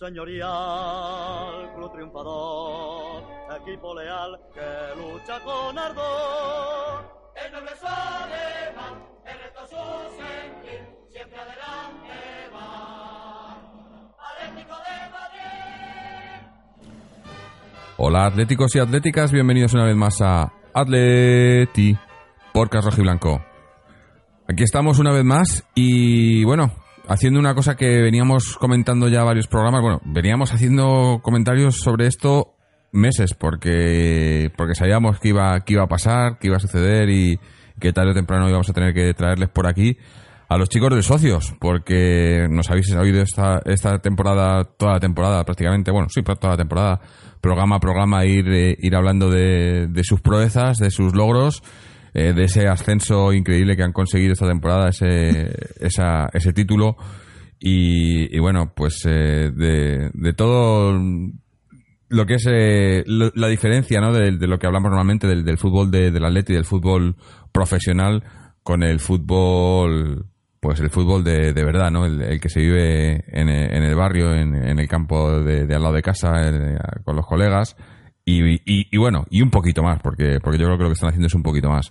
Señorial, club triunfador, equipo leal que lucha con ardor. El noble alemán, el reto su sentir, siempre adelante va. Atlético de Madrid. Hola atléticos y atléticas, bienvenidos una vez más a Atleti, Porcas Rojo y Blanco. Aquí estamos una vez más y bueno, haciendo una cosa que veníamos comentando ya varios programas. Bueno, veníamos haciendo comentarios sobre esto meses porque porque sabíamos que iba que iba a pasar, que iba a suceder y que tarde o temprano íbamos a tener que traerles por aquí a los chicos de socios, porque nos habéis oído esta, esta temporada, toda la temporada prácticamente, bueno, sí, toda la temporada, programa a programa, ir, eh, ir hablando de, de sus proezas, de sus logros eh, de ese ascenso increíble que han conseguido esta temporada, ese, ese título. Y, bueno, pues eh, de, todo lo que es eh, la diferencia ¿no? de, lo que hablamos normalmente del, fútbol de, del atleti del fútbol profesional con el fútbol pues el fútbol de, de verdad, ¿no? El, que se vive en, en el barrio, en, en el campo de, al lado de casa, con los colegas, y, bueno, y un poquito más, porque, porque yo creo que lo que están haciendo es un poquito más.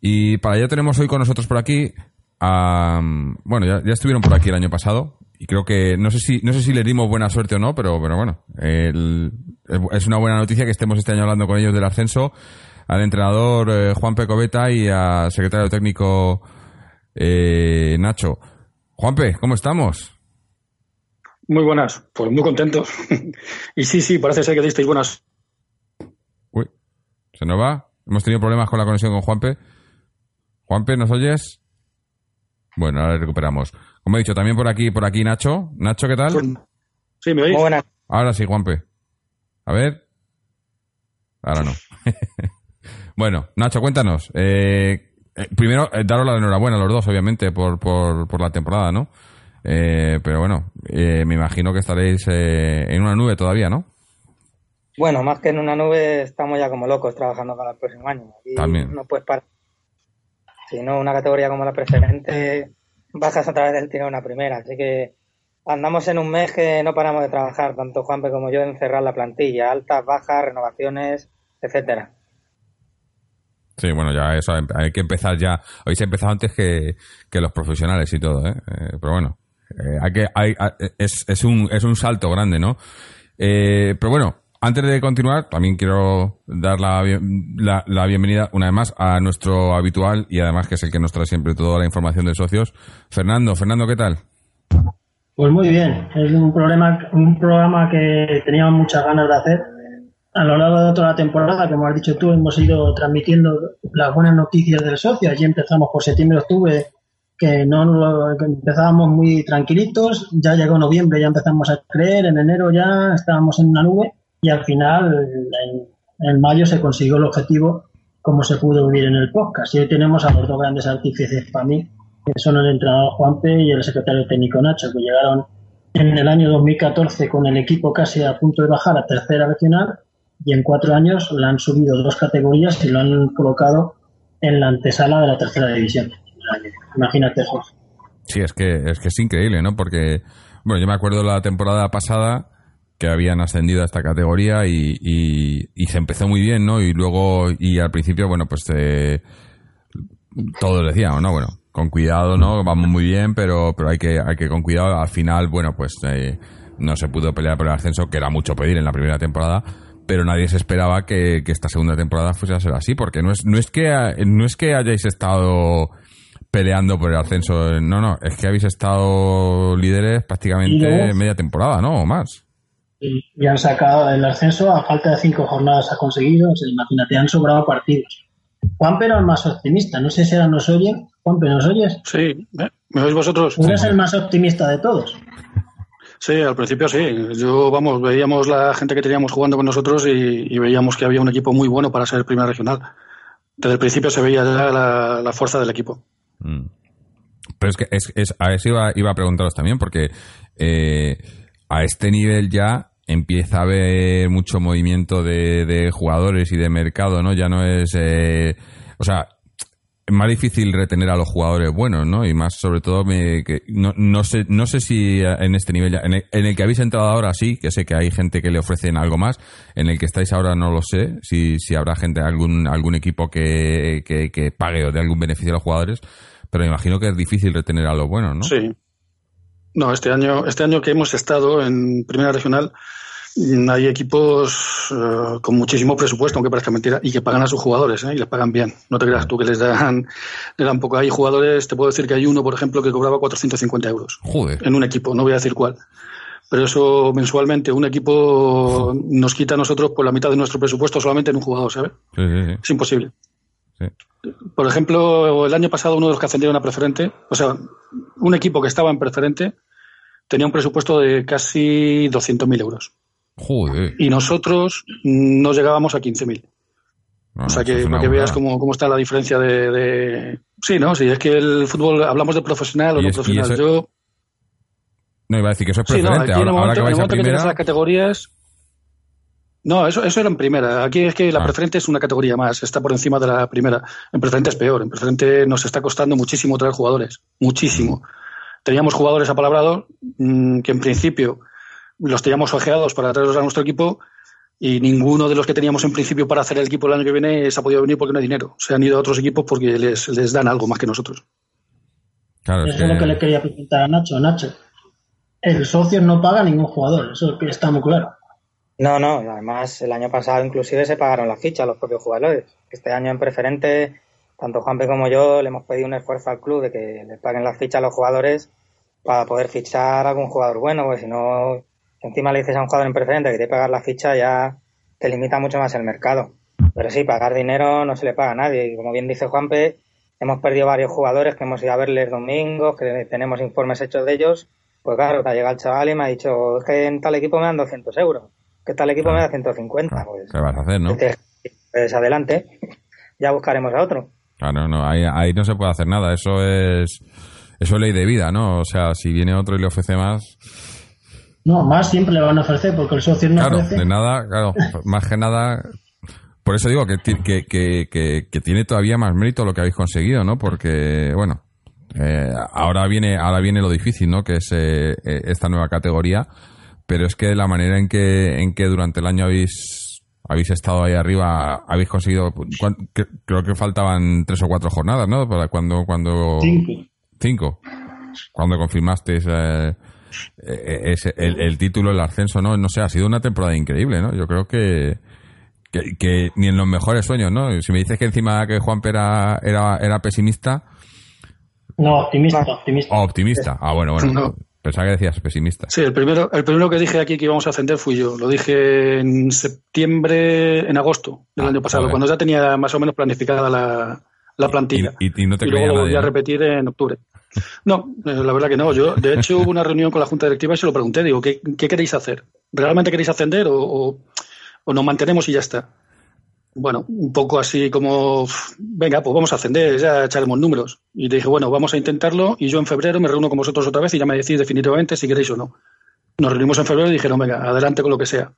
Y para ello tenemos hoy con nosotros por aquí, bueno, ya, estuvieron por aquí el año pasado, y creo que, no sé si, no sé si les dimos buena suerte o no, pero, pero bueno, es una buena noticia que estemos este año hablando con ellos del ascenso, al entrenador eh, Juan Pecoveta y al secretario técnico eh, Nacho. Juanpe, ¿cómo estamos? Muy buenas, pues muy contentos. y sí, sí, parece ser que disteis buenas ¿Se nos va? Hemos tenido problemas con la conexión con Juanpe. Juanpe, ¿nos oyes? Bueno, ahora recuperamos. Como he dicho, también por aquí, por aquí Nacho. Nacho, ¿qué tal? Sí, ¿me oís? buenas. Ahora sí, Juanpe. A ver. Ahora no. bueno, Nacho, cuéntanos. Eh, eh, primero, eh, daros la enhorabuena a los dos, obviamente, por, por, por la temporada, ¿no? pero bueno, me imagino que estaréis en una nube todavía, ¿no? Bueno, más que en una nube, estamos ya como locos trabajando para el próximo año. Y También. No puedes parar. Si no, una categoría como la preferente, bajas a través del tiro una primera. Así que andamos en un mes que no paramos de trabajar, tanto Juanpe como yo, en cerrar la plantilla. Altas, bajas, renovaciones, etcétera. Sí, bueno, ya eso hay que empezar ya. Hoy se ha empezado antes que, los profesionales y todo, ¿eh? eh pero bueno, eh, hay que, hay, es, es, un, es un salto grande, ¿no? Eh, pero bueno, antes de continuar, también quiero dar la, la, bienvenida una vez más a nuestro habitual y además que es el que nos trae siempre toda la información de socios, Fernando. Fernando, ¿qué tal? Pues muy bien. Es un, problema, un programa que teníamos muchas ganas de hacer. A lo largo de toda la temporada, como has dicho tú, hemos ido transmitiendo las buenas noticias del socio. Allí empezamos por septiembre-octubre, que no empezábamos muy tranquilitos. Ya llegó noviembre, ya empezamos a creer. En enero ya estábamos en una nube y al final, en, mayo, se consiguió el objetivo como se pudo vivir en el podcast. Y hoy tenemos a los dos grandes artífices para mí, que son el entrenador Juanpe y el secretario técnico Nacho, que llegaron en el año 2014 con el equipo casi a punto de bajar a tercera regional y en cuatro años le han subido dos categorías y lo han colocado en la antesala de la tercera división. Imagínate, Jorge. Sí, es que es que es increíble, ¿no? Porque Bueno, yo me acuerdo la temporada pasada que habían ascendido a esta categoría y, y, y se empezó muy bien, ¿no? Y luego, y al principio, bueno, pues eh, todos decíamos, ¿no? Bueno, con cuidado, ¿no? Vamos muy bien, pero, pero hay que, hay que con cuidado. Al final, bueno, pues eh, no se pudo pelear por el ascenso, que era mucho pedir en la primera temporada, pero nadie se esperaba que, que esta segunda temporada fuese a ser así, porque no es, no es que no es que hayáis estado peleando por el ascenso, no, no, es que habéis estado líderes prácticamente media temporada, ¿no? O más y, han sacado el ascenso a falta de cinco jornadas ha conseguido. imagínate, han sobrado partidos. Juanpe era el más optimista. No sé si ahora nos oye. Juanpe, ¿nos oyes? Sí, ¿me oís vosotros? Tú eres el más optimista de todos. Sí, al principio sí. Yo, vamos, veíamos la gente que teníamos jugando con nosotros y, veíamos que había un equipo muy bueno para ser el primer regional. Desde el principio se veía ya la, fuerza del equipo. Mm. Pero es que es, a eso iba, iba a preguntaros también, porque eh, a este nivel ya empieza a haber mucho movimiento de, jugadores y de mercado, ¿no? Ya no es... Eh, o sea, es más difícil retener a los jugadores buenos, ¿no? Y más sobre todo, me, que no, no, sé, no sé si en este nivel, ya, en, el, que habéis entrado ahora sí, que sé que hay gente que le ofrecen algo más, en el que estáis ahora no lo sé, si, si habrá gente, algún, algún equipo que, que, que pague o dé algún beneficio a los jugadores, pero me imagino que es difícil retener a los buenos, ¿no? Sí. No, este año, este año que hemos estado en Primera Regional, hay equipos eh, con muchísimo presupuesto, aunque parezca mentira, y que pagan a sus jugadores, ¿eh? y les pagan bien. No te creas tú que les dan, les dan poco. Hay jugadores, te puedo decir que hay uno, por ejemplo, que cobraba 450 euros en un equipo, no voy a decir cuál. Pero eso mensualmente, un equipo nos quita a nosotros por la mitad de nuestro presupuesto solamente en un jugador, ¿sabes? Es imposible. Por ejemplo, el año pasado uno de los que ascendieron a preferente, o sea, un equipo que estaba en preferente tenía un presupuesto de casi 200.000 euros. Y nosotros no llegábamos a 15.000. o sea, que para que veas cómo, cómo, está la diferencia de, Sí, ¿no? Sí, es que el fútbol, hablamos de profesional o no profesional. Yo... No, iba a decir que eso es preferente. ahora, que vais a primera... las categorías... No, eso, eso era en primera. Aquí es que la ah. preferente es una categoría más, está por encima de la primera. En preferente es peor. En preferente nos está costando muchísimo traer jugadores. Muchísimo. Mm. Teníamos jugadores apalabrados mmm, que en principio los teníamos ojeados para traerlos a nuestro equipo y ninguno de los que teníamos en principio para hacer el equipo el año que viene se ha podido venir porque no hay dinero. Se han ido a otros equipos porque les, les dan algo más que nosotros. Claro, eso es lo que le quería preguntar a Nacho. Nacho, el socio no paga ningún jugador, eso está muy claro. No, no, además el año pasado inclusive se pagaron las fichas a los propios jugadores. Este año en preferente, tanto Juanpe como yo le hemos pedido un esfuerzo al club de que le paguen las fichas a los jugadores para poder fichar a algún jugador bueno, porque si no encima le dices a un jugador en preferente que te pagar la ficha, ya te limita mucho más el mercado. Pero sí, pagar dinero no se le paga a nadie. Y como bien dice Juanpe, hemos perdido varios jugadores que hemos ido a verles domingos, que tenemos informes hechos de ellos. Pues claro, te ha llegado el chaval y me ha dicho, es que en tal equipo me dan 200 euros, que tal equipo me da 150. Pues, ¿Qué vas a hacer, no? Pues adelante, ya buscaremos a otro. Claro, no, ahí, ahí no se puede hacer nada, eso es, eso es ley de vida, ¿no? O sea, si viene otro y le ofrece más, no, más siempre le van a ofrecer porque el socio no claro, de nada, claro, más que nada. Por eso digo que, que, que, que, tiene todavía más mérito lo que habéis conseguido, ¿no? Porque, bueno, eh, ahora viene ahora viene lo difícil, ¿no? Que es eh, eh, esta nueva categoría. Pero es que la manera en que, en que durante el año habéis habéis estado ahí arriba, habéis conseguido, creo que faltaban tres o cuatro jornadas, ¿no? Para cuando, cuando cinco, cinco, cuando confirmasteis eh, eh, es el, título, el ascenso, ¿no? No sé, ha sido una temporada increíble, ¿no? Yo creo que, que, ni en los mejores sueños, ¿no? Si me dices que encima que Juan era, era, era pesimista. No, optimista, optimista. Oh, optimista. Ah, bueno, bueno. Pensaba que decías pesimista. Sí, el primero, el primero que dije aquí que íbamos a ascender fui yo. Lo dije en septiembre, en agosto del ah, año pasado, cuando ya tenía más o menos planificada la, la plantilla. Y, no te luego lo volví a repetir en octubre. No, eh, la verdad que no. Yo, de hecho, hubo una reunión con la Junta Directiva y se lo pregunté. Digo, ¿qué, queréis hacer? ¿Realmente queréis ascender o, nos mantenemos y ya está? Bueno, un poco así como, venga, pues vamos a ascender, ya echaremos números. Y le dije, bueno, vamos a intentarlo y yo en febrero me reúno con vosotros otra vez y ya me decís definitivamente si queréis o no. Nos reunimos en febrero y dijeron, venga, adelante con lo que sea.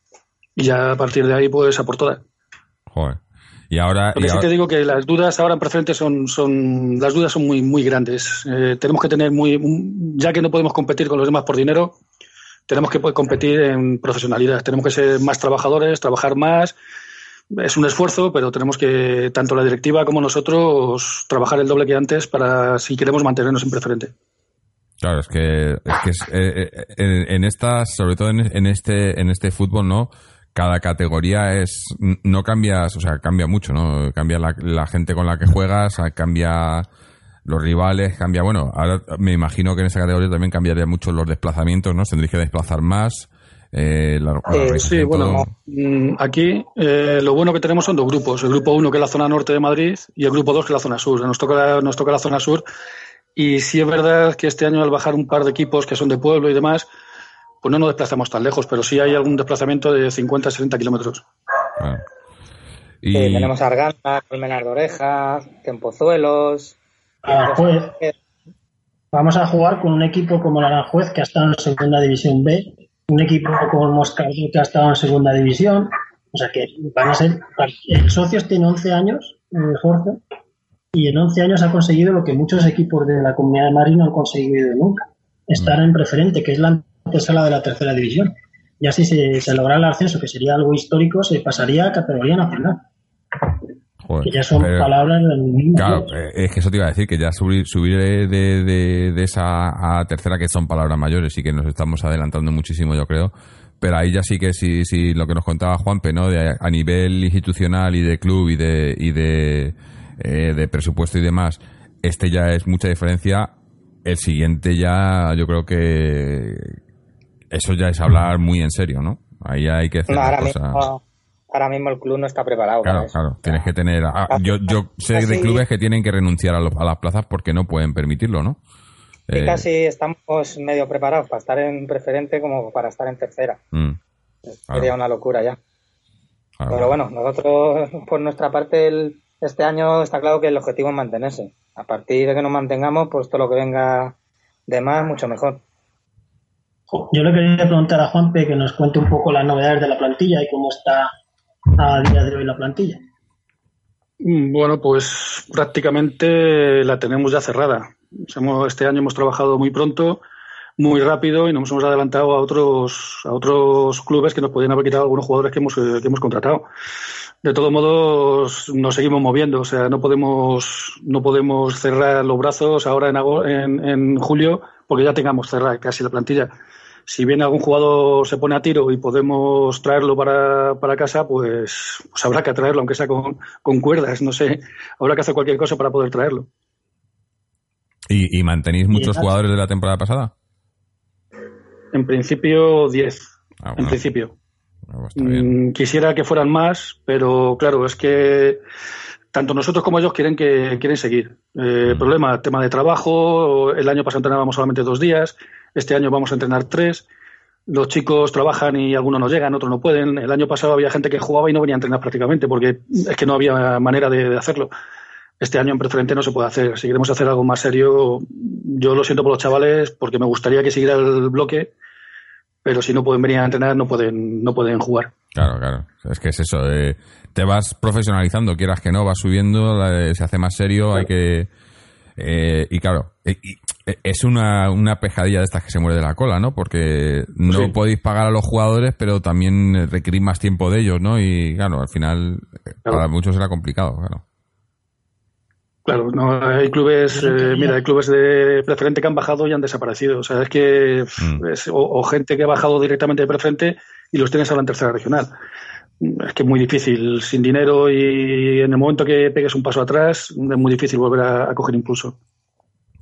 Y ya a partir de ahí, pues a por todas. Joder. Y ahora, Lo que y sí ahora- te digo que las dudas ahora en preferente son, son las dudas son muy muy grandes. Eh, tenemos que tener muy ya que no podemos competir con los demás por dinero, tenemos que poder competir en profesionalidad. Tenemos que ser más trabajadores, trabajar más. Es un esfuerzo, pero tenemos que tanto la directiva como nosotros trabajar el doble que antes para si queremos mantenernos en preferente. Claro, es que, es que es, eh, eh, en, en estas, sobre todo en, este, en este fútbol, ¿no? Cada categoría es, no cambias, o sea, cambia mucho, ¿no? Cambia la, gente con la que juegas, cambia los rivales, cambia, bueno, ahora me imagino que en esa categoría también cambiaría mucho los desplazamientos, ¿no? Tendréis que desplazar más, eh, la, la Eh, Sí, bueno, mm, aquí eh, lo bueno que tenemos son dos grupos. El grupo 1 que es la zona norte de Madrid y el grupo 2 que es la zona sur. Nos toca, nos toca la zona sur y sí es verdad que este año al bajar un par de equipos que son de pueblo y demás, pues no nos desplazamos tan lejos, pero sí hay algún desplazamiento de 50 60 kilómetros. Eh, tenemos Arganda, Colmenar de Orejas, Tempozuelos. Aranjuez. Vamos a jugar con un equipo como el Aranjuez, que ha estado en segunda división B, un equipo como el que ha estado en segunda división. O sea que van a ser. El Socios tiene 11 años, eh, Jorge, y en 11 años ha conseguido lo que muchos equipos de la Comunidad de Madrid no han conseguido nunca: estar en preferente, que es la antesala de la tercera división. Y así se, se logra el ascenso, que sería algo histórico, se pasaría a categoría nacional. Joder, Que ya son pero- palabras del Claro, eh, es que eso te iba a decir, que ya subir, subir de, de, de esa a tercera, que son palabras mayores y que nos estamos adelantando muchísimo, yo creo. Pero ahí ya sí que sí, sí lo que nos contaba Juanpe, ¿no? De, a nivel institucional y de club y de, y de, eh, de presupuesto y demás, este ya es mucha diferencia. El siguiente ya, yo creo que eso ya es hablar muy en serio, ¿no? Ahí hay que hacer No, las ahora, cosas. mismo, ahora mismo el club no está preparado Claro, para eso. claro, tienes que tener. ah, yo, yo sé de clubes que tienen que renunciar a, los- a las plazas porque no pueden permitirlo, ¿no? Y Eh, casi estamos medio preparados para estar en preferente como para estar en tercera. mm, Sería una locura ya. claro. Pero bueno, nosotros por nuestra parte el- este año está claro que el objetivo es mantenerse. A partir de que nos mantengamos, pues todo lo que venga de más, mucho mejor. Yo le quería preguntar a Juanpe que nos cuente un poco las novedades de la plantilla y cómo está a día de hoy la plantilla. Mm, Bueno, pues prácticamente la tenemos ya cerrada. Este año hemos trabajado muy pronto, muy rápido y nos hemos adelantado a otros, a otros clubes que nos podían haber quitado algunos jugadores que hemos, que hemos contratado. De todos modos, nos seguimos moviendo, o sea, no podemos, no podemos cerrar los brazos ahora en, en julio porque ya tengamos cerrada casi la plantilla. Si bien algún jugador se pone a tiro y podemos traerlo para, para casa, pues, pues habrá que traerlo, aunque sea con, con cuerdas, no sé. Habrá que hacer cualquier cosa para poder traerlo. ¿Y, y mantenéis muchos jugadores de la temporada pasada? En principio, 10. Ah, En principio. Ah, pues bien. Mm, quisiera que fueran más, pero claro, es que tanto nosotros como ellos quieren que quieren seguir. Eh, Mm. Problema, tema de trabajo. El año pasado entrenábamos solamente dos días. Este año vamos a entrenar tres. Los chicos trabajan y algunos no llegan, otros no pueden. El año pasado había gente que jugaba y no venía a entrenar prácticamente porque es que no había manera de, de hacerlo. Este año en preferente no se puede hacer. Si queremos hacer algo más serio, yo lo siento por los chavales porque me gustaría que siguiera el bloque, pero si no pueden venir a entrenar no pueden no pueden jugar. Claro, claro. Es que es eso. eh, te vas profesionalizando, quieras que no, vas subiendo, la- se hace más serio, hay que... eh, y claro, eh, y- eh, es una, una pejadilla de estas que se muere de la cola, ¿no? Porque no Sí. podéis pagar a los jugadores, pero también eh, requerís más tiempo de ellos, ¿no? Y claro, al final Claro. para muchos será complicado, claro. Claro, no, hay clubes, eh, mira, hay clubes de preferente que han bajado y han desaparecido. O sea, es que Mm. es- o, o gente que ha bajado directamente de preferente y los tienes ahora en tercera regional. Es que es muy difícil, sin dinero y en el momento que pegues un paso atrás, es muy difícil volver a, a coger impulso.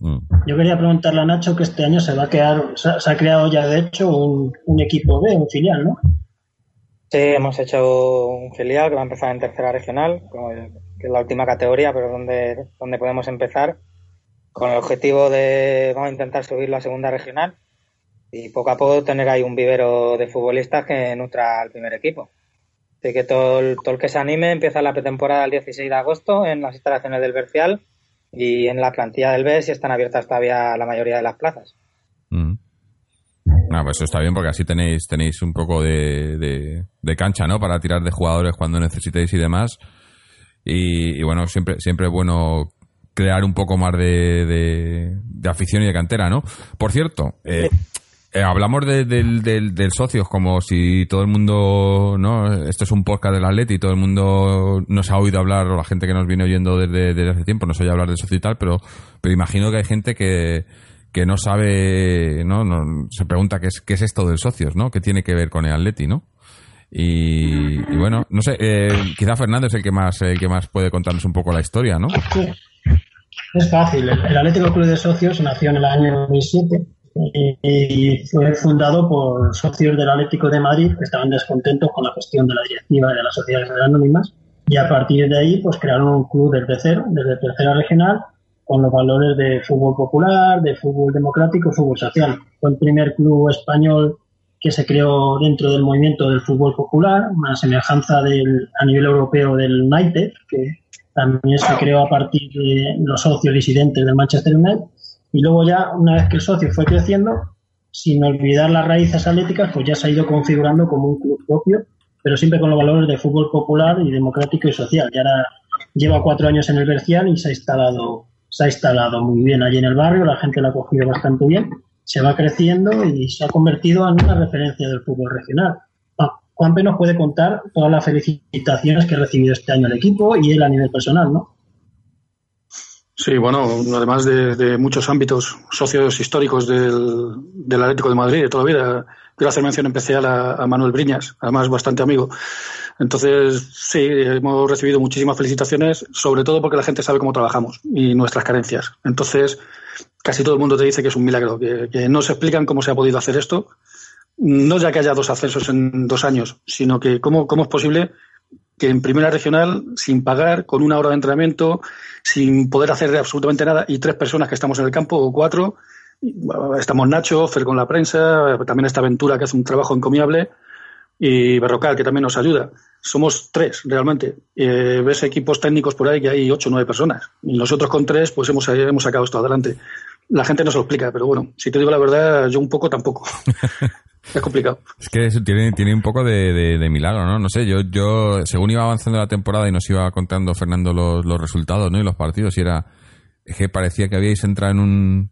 Mm. Yo quería preguntarle a Nacho que este año se va a quedar, se ha, se ha creado ya de hecho un, un equipo B, un filial, ¿no? Sí, hemos hecho un filial que va a empezar en tercera regional, que es la última categoría, pero donde, donde podemos empezar, con el objetivo de vamos a intentar subirlo a segunda regional y poco a poco tener ahí un vivero de futbolistas que nutra al primer equipo. Así que todo el, todo el que se anime empieza la pretemporada el 16 de agosto en las instalaciones del Bercial y en la plantilla del BES y están abiertas todavía la mayoría de las plazas. Mm. Ah, pues eso está bien porque así tenéis tenéis un poco de, de, de cancha, ¿no? Para tirar de jugadores cuando necesitéis y demás. Y, bueno, siempre, siempre es bueno crear un poco más de, de, afición y de cantera, ¿no? Por cierto, eh, eh, hablamos de, del, del, socios como si todo el mundo, ¿no? Esto es un podcast del Atleti y todo el mundo nos ha oído hablar, o la gente que nos viene oyendo desde, desde hace tiempo nos oye hablar de socio y tal, pero, pero imagino que hay gente que, que no sabe, ¿no? se pregunta qué es, qué es esto del socios, ¿no? ¿Qué tiene que ver con el Atleti, ¿no? Y, bueno, no sé, eh, quizá Fernando es el que más el que más puede contarnos un poco la historia, ¿no? Es fácil. El, Atlético Club de Socios nació en el año 2007 y, fue fundado por socios del Atlético de Madrid que estaban descontentos con la gestión de la directiva de las sociedades anónimas y a partir de ahí pues crearon un club desde cero, desde tercera regional, con los valores de fútbol popular, de fútbol democrático, fútbol social. Fue el primer club español que se creó dentro del movimiento del fútbol popular, una semejanza del, a nivel europeo del United, que también se creó a partir de los socios disidentes del Manchester United. Y luego ya, una vez que el socio fue creciendo, sin olvidar las raíces atléticas, pues ya se ha ido configurando como un club propio, pero siempre con los valores de fútbol popular y democrático y social. Y ahora lleva cuatro años en el Bercial y se ha instalado, se ha instalado muy bien allí en el barrio, la gente lo ha cogido bastante bien se va creciendo y se ha convertido en una referencia del fútbol regional. Ah, Juanpe nos puede contar todas las felicitaciones que ha recibido este año el equipo y él a nivel personal, ¿no? Sí, bueno, además de, muchos ámbitos socios históricos del, del, Atlético de Madrid de toda la vida, quiero hacer mención especial a, Manuel Briñas, además bastante amigo. Entonces, sí, hemos recibido muchísimas felicitaciones, sobre todo porque la gente sabe cómo trabajamos y nuestras carencias. Entonces, casi todo el mundo te dice que es un milagro, que, no se explican cómo se ha podido hacer esto. No ya que haya dos ascensos en dos años, sino que cómo, cómo es posible que en primera regional, sin pagar, con una hora de entrenamiento, sin poder hacer absolutamente nada, y tres personas que estamos en el campo, o cuatro, estamos Nacho, Fer con la prensa, también esta aventura que hace un trabajo encomiable, y Berrocal, que también nos ayuda. Somos tres, realmente. Eh, ves equipos técnicos por ahí que hay ocho o nueve personas. Y nosotros con tres, pues hemos, hemos sacado esto adelante la gente no se lo explica, pero bueno, si te digo la verdad, yo un poco tampoco. es complicado. Es que eso tiene, tiene un poco de, milagro, ¿no? No sé, yo, yo, según iba avanzando la temporada y nos iba contando Fernando los, los resultados, ¿no? Y los partidos, y era, es que parecía que habíais entrado en un,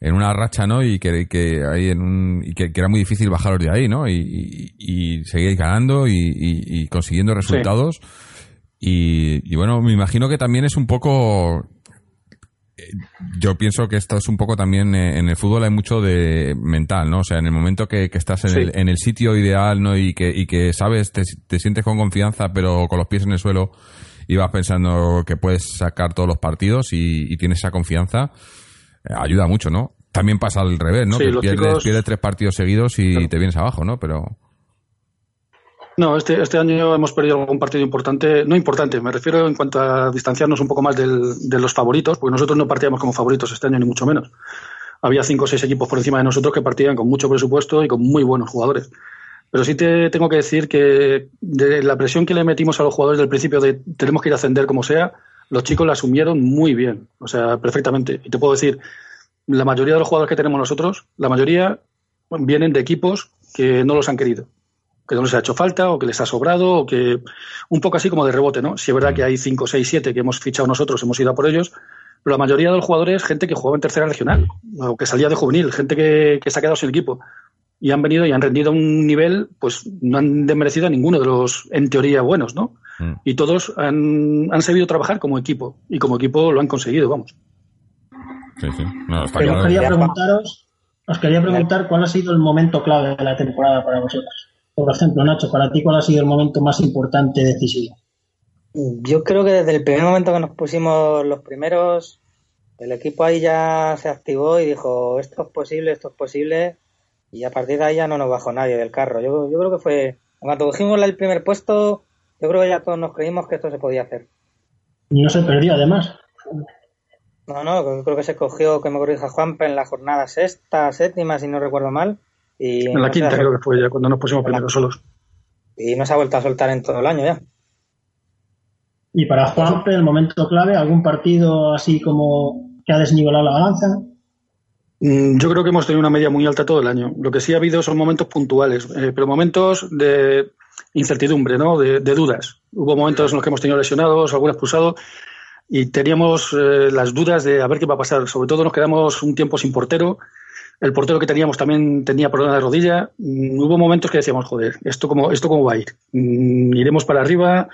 en una racha, ¿no? Y que, que ahí en un, y que, era muy difícil bajaros de ahí, ¿no? Y, y, seguíais ganando y, consiguiendo resultados. Y, y bueno, me imagino que también es un poco yo pienso que esto es un poco también eh, en el fútbol hay mucho de mental, ¿no? O sea, en el momento que, estás en, el, en, el, sitio ideal, ¿no? Y que, y que sabes, te, sientes con confianza, pero con los pies en el suelo y vas pensando que puedes sacar todos los partidos y, tienes esa confianza, eh, ayuda mucho, ¿no? También pasa al revés, ¿no? que pierdes, pierdes, tres partidos seguidos y te vienes abajo, ¿no? Pero no, este, este año hemos perdido algún partido importante, no importante, me refiero en cuanto a distanciarnos un poco más del, de los favoritos, porque nosotros no partíamos como favoritos este año, ni mucho menos. Había cinco o seis equipos por encima de nosotros que partían con mucho presupuesto y con muy buenos jugadores. Pero sí te tengo que decir que de la presión que le metimos a los jugadores del principio de tenemos que ir a ascender como sea, los chicos la asumieron muy bien, o sea, perfectamente. Y te puedo decir, la mayoría de los jugadores que tenemos nosotros, la mayoría vienen de equipos que no los han querido que no les ha hecho falta o que les ha sobrado o que un poco así como de rebote, ¿no? Si es verdad que hay 5, 6, 7 que hemos fichado nosotros, hemos ido a por ellos, pero la mayoría de los jugadores, gente que jugaba en tercera regional o que salía de juvenil, gente que, se ha quedado sin equipo y han venido y han rendido a un nivel, pues no han desmerecido a ninguno de los, en teoría, buenos, ¿no? Mm. Y todos han, han sabido trabajar como equipo y como equipo lo han conseguido, vamos. Sí, sí. No, os quería preguntaros, os quería preguntar cuál ha sido el momento clave de la temporada para vosotros. Por ejemplo, Nacho, para ti, ¿cuál ha sido el momento más importante decisivo? Yo creo que desde el primer momento que nos pusimos los primeros, el equipo ahí ya se activó y dijo, esto es posible, esto es posible, y a partir de ahí ya no nos bajó nadie del carro. Yo, yo creo que fue, cuando cogimos el primer puesto, yo creo que ya todos nos creímos que esto se podía hacer. Y no se perdió, además. No, no, creo que se cogió, que me corrija Juanpe, en la jornada sexta, séptima, si no recuerdo mal, en la quinta creo que fue ya, cuando nos pusimos primero solos. Y no se ha vuelto a soltar en todo el año ya. Y para Juanpe, el momento clave, ¿algún partido así como que ha desnivelado la balanza? Mm, yo creo que hemos tenido una media muy alta todo el año. Lo que sí ha habido son momentos puntuales, eh, pero momentos de incertidumbre, ¿no? De, dudas. Hubo momentos en los que hemos tenido lesionados, algún expulsado, y teníamos eh, las dudas de a ver qué va a pasar. Sobre todo nos quedamos un tiempo sin portero. El portero que teníamos también tenía problemas de rodilla. Mm, hubo momentos que decíamos, joder, ¿esto cómo, esto cómo va a ir? Mm, iremos para arriba,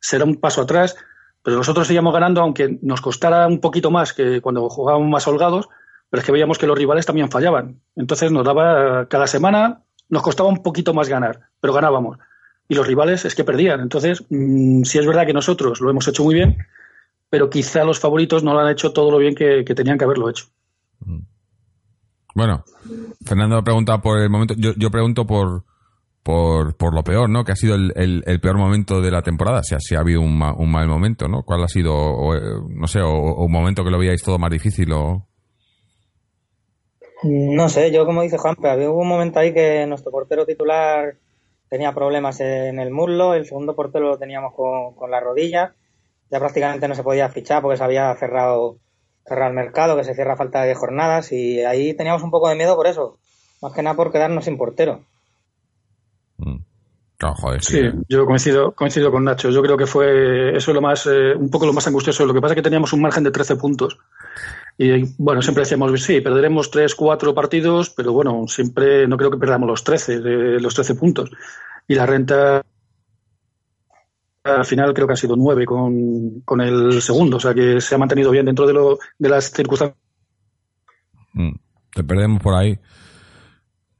será un paso atrás. Pero nosotros seguíamos ganando, aunque nos costara un poquito más que cuando jugábamos más holgados, pero es que veíamos que los rivales también fallaban. Entonces nos daba cada semana, nos costaba un poquito más ganar, pero ganábamos. Y los rivales es que perdían. Entonces, mm, sí es verdad que nosotros lo hemos hecho muy bien, pero quizá los favoritos no lo han hecho todo lo bien que, tenían que haberlo hecho. Bueno, Fernando pregunta por el momento, yo, yo pregunto por, por, por, lo peor, ¿no? Que ha sido el, el, peor momento de la temporada, si, si ha habido un, mal momento, ¿no? ¿Cuál ha sido, eh, no sé, o, un momento que lo veíais todo más difícil o...? No sé, yo como dice Juanpe, había un momento ahí que nuestro portero titular tenía problemas en el muslo, el segundo portero lo teníamos con, con la rodilla, ya prácticamente no se podía fichar porque se había cerrado, cerrado el mercado, que se cierra a falta de jornadas y ahí teníamos un poco de miedo por eso, más que nada por quedarnos sin portero. Mm. sí, yo coincido, coincido con Nacho. Yo creo que fue eso lo más, eh, un poco lo más angustioso. Lo que pasa es que teníamos un margen de 13 puntos y bueno, siempre decíamos, sí, perderemos tres, cuatro partidos, pero bueno, siempre no creo que perdamos los 13, de los 13 puntos. Y la renta al final creo que ha sido nueve con, con el segundo, o sea que se ha mantenido bien dentro de, lo, de las circunstancias. Mm, te perdemos por ahí.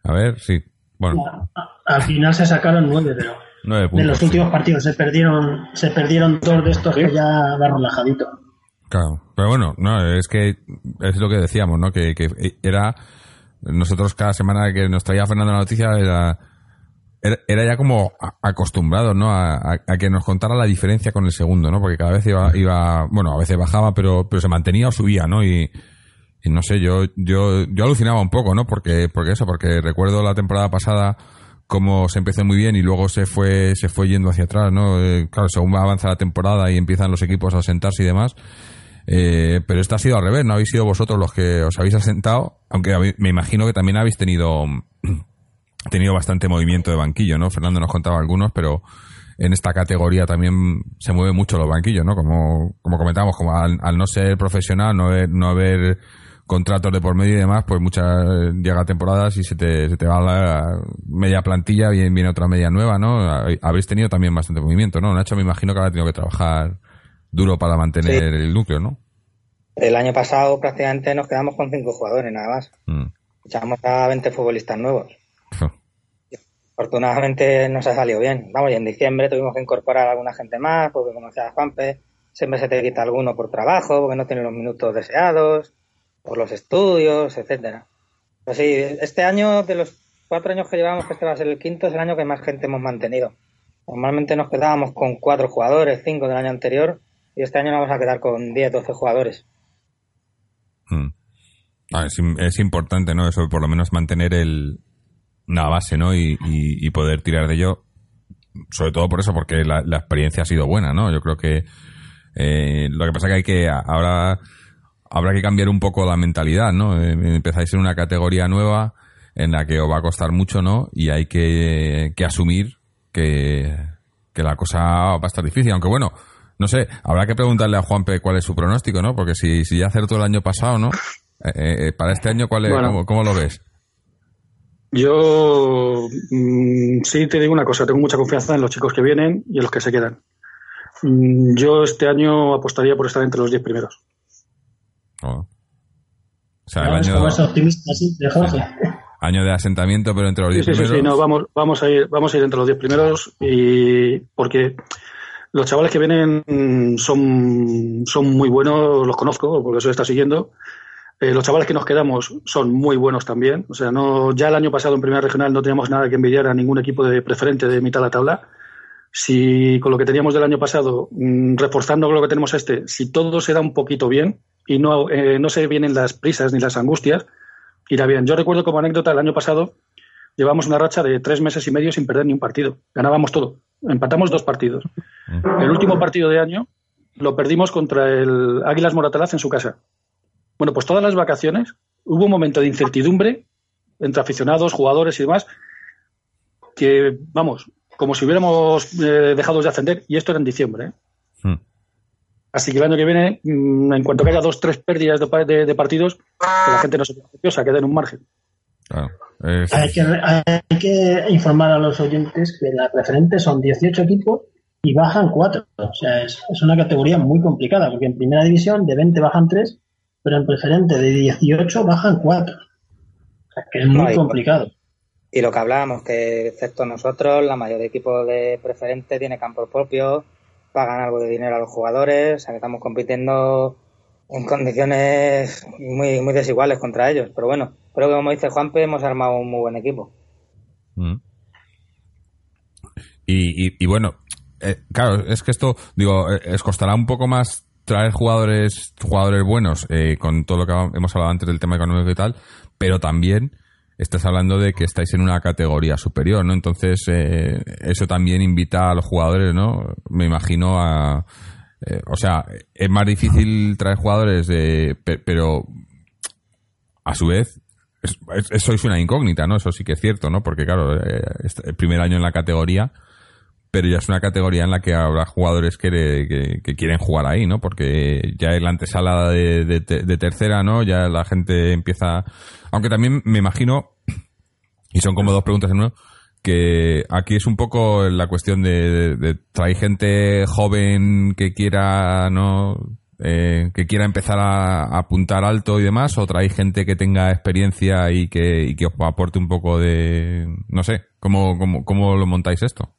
A ver, sí. Bueno. Al final se sacaron nueve, pero nueve puntos, en los últimos partidos se perdieron, se perdieron dos de estos que ya van relajadito. Claro, pero bueno, no, es que es lo que decíamos, ¿no? Que, que era nosotros cada semana que nos traía Fernando la noticia era, era, ya como acostumbrado, ¿no? A, que nos contara la diferencia con el segundo, ¿no? Porque cada vez iba, iba bueno, a veces bajaba, pero, pero se mantenía o subía, ¿no? Y, y no sé, yo, yo, yo alucinaba un poco, ¿no? Porque, porque eso, porque recuerdo la temporada pasada cómo se empezó muy bien y luego se fue, se fue yendo hacia atrás, ¿no? Eh, claro, según avanza la temporada y empiezan los equipos a sentarse y demás, eh, pero esto ha sido al revés, no habéis sido vosotros los que os habéis asentado, aunque me imagino que también habéis tenido, tenido bastante movimiento de banquillo, ¿no? Fernando nos contaba algunos, pero en esta categoría también se mueven mucho los banquillos, ¿no? Como, como comentamos, como al, no ser profesional, no haber, no haber contratos de por medio y demás, pues muchas llega temporadas y se te, se te va la media plantilla, viene, viene otra media nueva, ¿no? Habéis tenido también bastante movimiento, ¿no? Nacho me imagino que habrá tenido que trabajar duro para mantener el núcleo, ¿no? El año pasado prácticamente nos quedamos con cinco jugadores nada más. Mm. Echamos a 20 futbolistas nuevos. Afortunadamente nos ha salido bien. Vamos, y en diciembre tuvimos que incorporar a alguna gente más, porque como decía Juanpe, siempre se te quita alguno por trabajo, porque no tiene los minutos deseados, por los estudios, etcétera. Pues sí, este año, de los cuatro años que llevamos, que este va a ser el quinto, es el año que más gente hemos mantenido. Normalmente nos quedábamos con cuatro jugadores, cinco del año anterior, y este año vamos a quedar con 10, 12 jugadores. Hmm. Ah, es, importante, ¿no? Eso, por lo menos mantener el, una base, ¿no? Y, poder tirar de ello. Sobre todo por eso, porque la, experiencia ha sido buena, ¿no? Yo creo que eh, lo que pasa es que hay que ahora habrá que cambiar un poco la mentalidad, ¿no? Eh, empezáis en una categoría nueva en la que os va a costar mucho, ¿no? Y hay que, que asumir que, que la cosa va a estar difícil, aunque bueno, no sé, habrá que preguntarle a Juanpe cuál es su pronóstico, ¿no? Porque si, si ya acertó el año pasado, ¿no? Eh, eh, para este año, ¿cuál es, cómo, lo ves? Yo mm, sí te digo una cosa, tengo mucha confianza en los chicos que vienen y en los que se quedan. Mm, yo este año apostaría por estar entre los 10 primeros. Oh. O sea, el año... optimista, sí, de Jorge. Año de asentamiento, pero entre los 10 primeros. Sí, sí, no, vamos, vamos, a ir, vamos a ir entre los 10 primeros y porque los chavales que vienen son, son muy buenos, los conozco porque eso está siguiendo. Eh, los chavales que nos quedamos son muy buenos también. O sea, no, ya el año pasado en Primera Regional no teníamos nada que envidiar a ningún equipo de preferente de mitad de la tabla. Si con lo que teníamos del año pasado, mm, reforzando con lo que tenemos este, si todo se da un poquito bien y no, eh, no se vienen las prisas ni las angustias, irá bien. Yo recuerdo como anécdota el año pasado llevamos una racha de tres meses y medio sin perder ni un partido. Ganábamos todo. Empatamos dos partidos. El último partido de año lo perdimos contra el Águilas Moratalaz en su casa. Bueno, pues todas las vacaciones hubo un momento de incertidumbre entre aficionados, jugadores y demás, que, vamos, como si hubiéramos eh, dejado de ascender, y esto era en diciembre. ¿eh? Hmm. Así que el año que viene, mm, en cuanto que haya dos, tres pérdidas de, partidos, que la gente no se sea quede en un margen. hay, que, hay, que, informar a los oyentes que la preferente son 18 equipos y bajan 4. O sea, es, es, una categoría muy complicada, porque en primera división de 20 bajan 3, pero en preferente de 18 bajan 4. O sea, que es muy complicado. Y lo que hablábamos, que excepto nosotros, la mayoría de equipos de preferente tiene campo propio, pagan algo de dinero a los jugadores, o sea que estamos compitiendo en condiciones muy, muy desiguales contra ellos. Pero bueno, creo que como dice Juanpe, hemos armado un muy buen equipo. Mm. Y, y, bueno, eh, claro, es que esto, digo, eh, es costará un poco más traer jugadores jugadores buenos eh, con todo lo que hemos hablado antes del tema económico y tal, pero también estás hablando de que estáis en una categoría superior, ¿no? Entonces, eh, eso también invita a los jugadores, ¿no? Me imagino a... Eh, o sea, es más difícil traer jugadores, de, pero a su vez, eso es una incógnita, ¿no? Eso sí que es cierto, ¿no? Porque, claro, eh, el primer año en la categoría pero ya es una categoría en la que habrá jugadores que, que, quieren jugar ahí, ¿no? Porque ya en la antesala de, de, tercera, ¿no? Ya la gente empieza... Aunque también me imagino, y son como dos preguntas en uno, que aquí es un poco la cuestión de, de, traer gente joven que quiera, ¿no? Eh, que quiera empezar a, apuntar alto y demás, o trae gente que tenga experiencia y que, y que os aporte un poco de, no sé, ¿cómo, cómo, cómo lo montáis esto?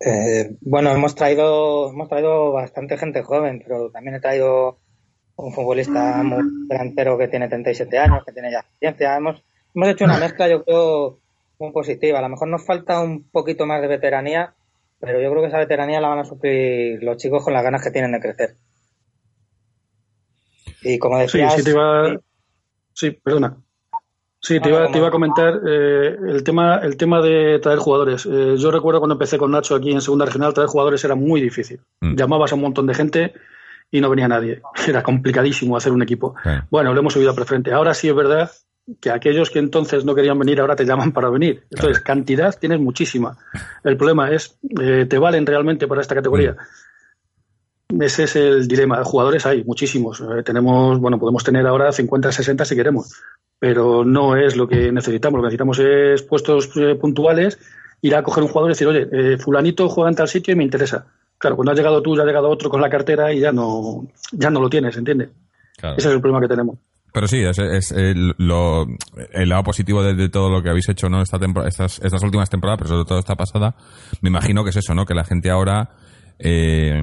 Eh, bueno, hemos traído, hemos traído bastante gente joven, pero también he traído un futbolista muy delantero que tiene 37 años, que tiene ya experiencia. Hemos, hemos hecho una mezcla, yo creo, muy positiva. A lo mejor nos falta un poquito más de veteranía, pero yo creo que esa veteranía la van a suplir los chicos con las ganas que tienen de crecer. Y como decías... Sí, sí, sí perdona. Sí, te iba, te iba a comentar eh, el tema el tema de traer jugadores. Eh, yo recuerdo cuando empecé con Nacho aquí en Segunda Regional, traer jugadores era muy difícil. Mm. Llamabas a un montón de gente y no venía nadie. Era complicadísimo hacer un equipo. Bueno, lo hemos subido a preferente. Ahora sí es verdad que aquellos que entonces no querían venir ahora te llaman para venir. Entonces, cantidad tienes muchísima. El problema es, eh, ¿te valen realmente para esta categoría? Mm. Ese es el dilema. Jugadores hay muchísimos. tenemos, bueno, podemos tener ahora 50, 60 si queremos pero no es lo que necesitamos. Lo que necesitamos es puestos eh, puntuales, ir a coger un jugador y decir, oye, eh, fulanito juega en tal sitio y me interesa. Claro, cuando has llegado tú, ya ha llegado otro con la cartera y ya no, ya no lo tienes, ¿entiendes? Ese es el problema que tenemos. Pero sí, es, es el, lo, el lado positivo de, todo lo que habéis hecho ¿no? Esta estas, estas últimas temporadas, pero sobre todo esta pasada, me imagino que es eso, ¿no? Que la gente ahora eh,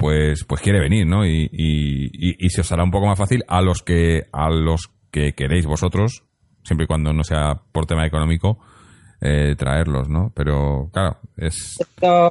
pues, pues quiere venir, ¿no? Y, y, y, se os hará un poco más fácil a los que a los que queréis vosotros, siempre y cuando no sea por tema económico, eh, traerlos, ¿no? Pero claro, es... ha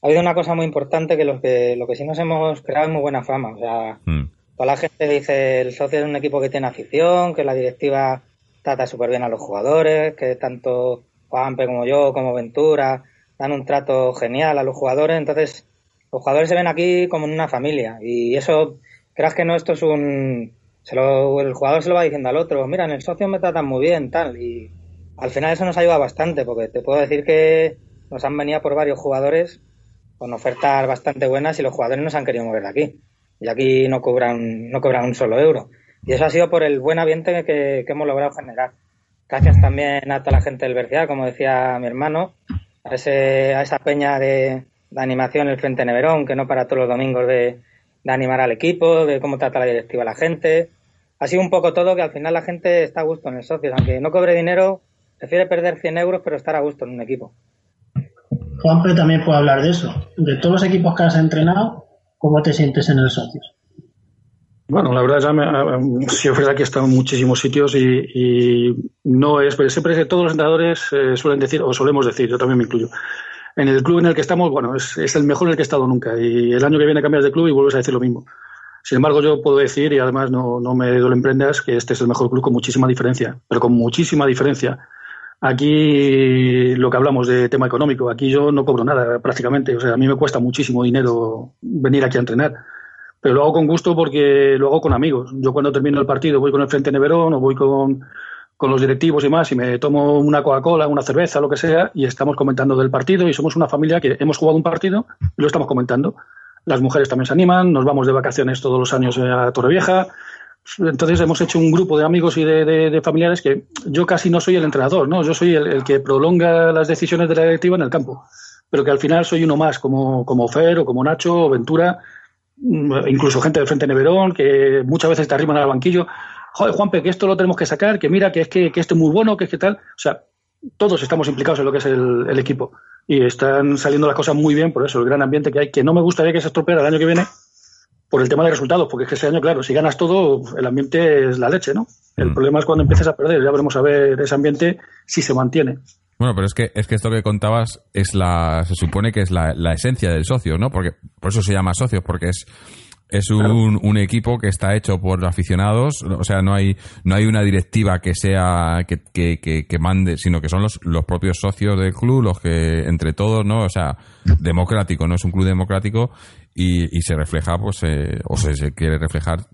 habido una cosa muy importante que lo que, lo que sí nos hemos creado es muy buena fama. O sea, mm. toda la gente dice el socio es un equipo que tiene afición, que la directiva trata súper bien a los jugadores, que tanto Juanpe como yo, como Ventura, dan un trato genial a los jugadores. Entonces, los jugadores se ven aquí como en una familia. Y eso, creas que no, esto es un, el jugador se lo va diciendo al otro, mira, en el socio me tratan muy bien, tal, y al final eso nos ayuda bastante, porque te puedo decir que nos han venido por varios jugadores con ofertas bastante buenas y los jugadores nos han querido mover de aquí. Y aquí no cobran, no cobran un solo euro. Y eso ha sido por el buen ambiente que, hemos logrado generar. Gracias también a toda la gente del Bercial, como decía mi hermano, a, ese, a esa peña de, de animación el Frente Neverón, que no para todos los domingos de, de animar al equipo, de cómo trata la directiva a la gente. Ha sido un poco todo que al final la gente está a gusto en el socio. Aunque no cobre dinero, prefiere perder 100 euros, pero estar a gusto en un equipo. Juanpe también puede hablar de eso. De todos los equipos que has entrenado, ¿cómo te sientes en el socio? Bueno, la verdad, ya me, si es verdad que he estado en muchísimos sitios y, no es, pero siempre todos los entrenadores eh, suelen decir, o solemos decir, yo también me incluyo, en el club en el que estamos, bueno, es, el mejor en el que he estado nunca. Y el año que viene cambias de club y vuelves a decir lo mismo. Sin embargo, yo puedo decir, y además no, no me duelen prendas, que este es el mejor club con muchísima diferencia, pero con muchísima diferencia. Aquí lo que hablamos de tema económico, aquí yo no cobro nada prácticamente. O sea, a mí me cuesta muchísimo dinero venir aquí a entrenar. Pero lo hago con gusto porque lo hago con amigos. Yo cuando termino el partido voy con el Frente Neverón o voy con, con los directivos y más y me tomo una Coca-Cola, una cerveza, lo que sea, y estamos comentando del partido y somos una familia que hemos jugado un partido y lo estamos comentando. Las mujeres también se animan, nos vamos de vacaciones todos los años a Torrevieja. Entonces hemos hecho un grupo de amigos y de, familiares que yo casi no soy el entrenador, ¿no? Yo soy el, que prolonga las decisiones de la directiva en el campo, pero que al final soy uno más, como, como Fer o como Nacho o Ventura, mm, incluso gente del Frente Neverón, que muchas veces te arriman al banquillo joder, Juanpe, que esto lo tenemos que sacar, que mira, que es que, esto es muy bueno, que es que tal. O sea, todos estamos implicados en lo que es el, equipo. Y están saliendo las cosas muy bien, por eso, el gran ambiente que hay, que no me gustaría que se estropeara el año que viene por el tema de resultados, porque es que ese año, claro, si ganas todo, el ambiente es la leche, ¿no? El mm. problema es cuando empieces a perder, ya veremos a ver ese ambiente si se mantiene. Bueno, pero es que, es que esto que contabas es la, se supone que es la, la esencia del socio, ¿no? Porque, por eso se llama socio, porque es, es un, un, equipo que está hecho por aficionados, o sea, no hay no hay una directiva que sea que, que, que, mande, sino que son los, los propios socios del club los que entre todos, ¿no? O sea, democrático, no es un club democrático y, y se refleja, pues, eh, o se, se quiere reflejar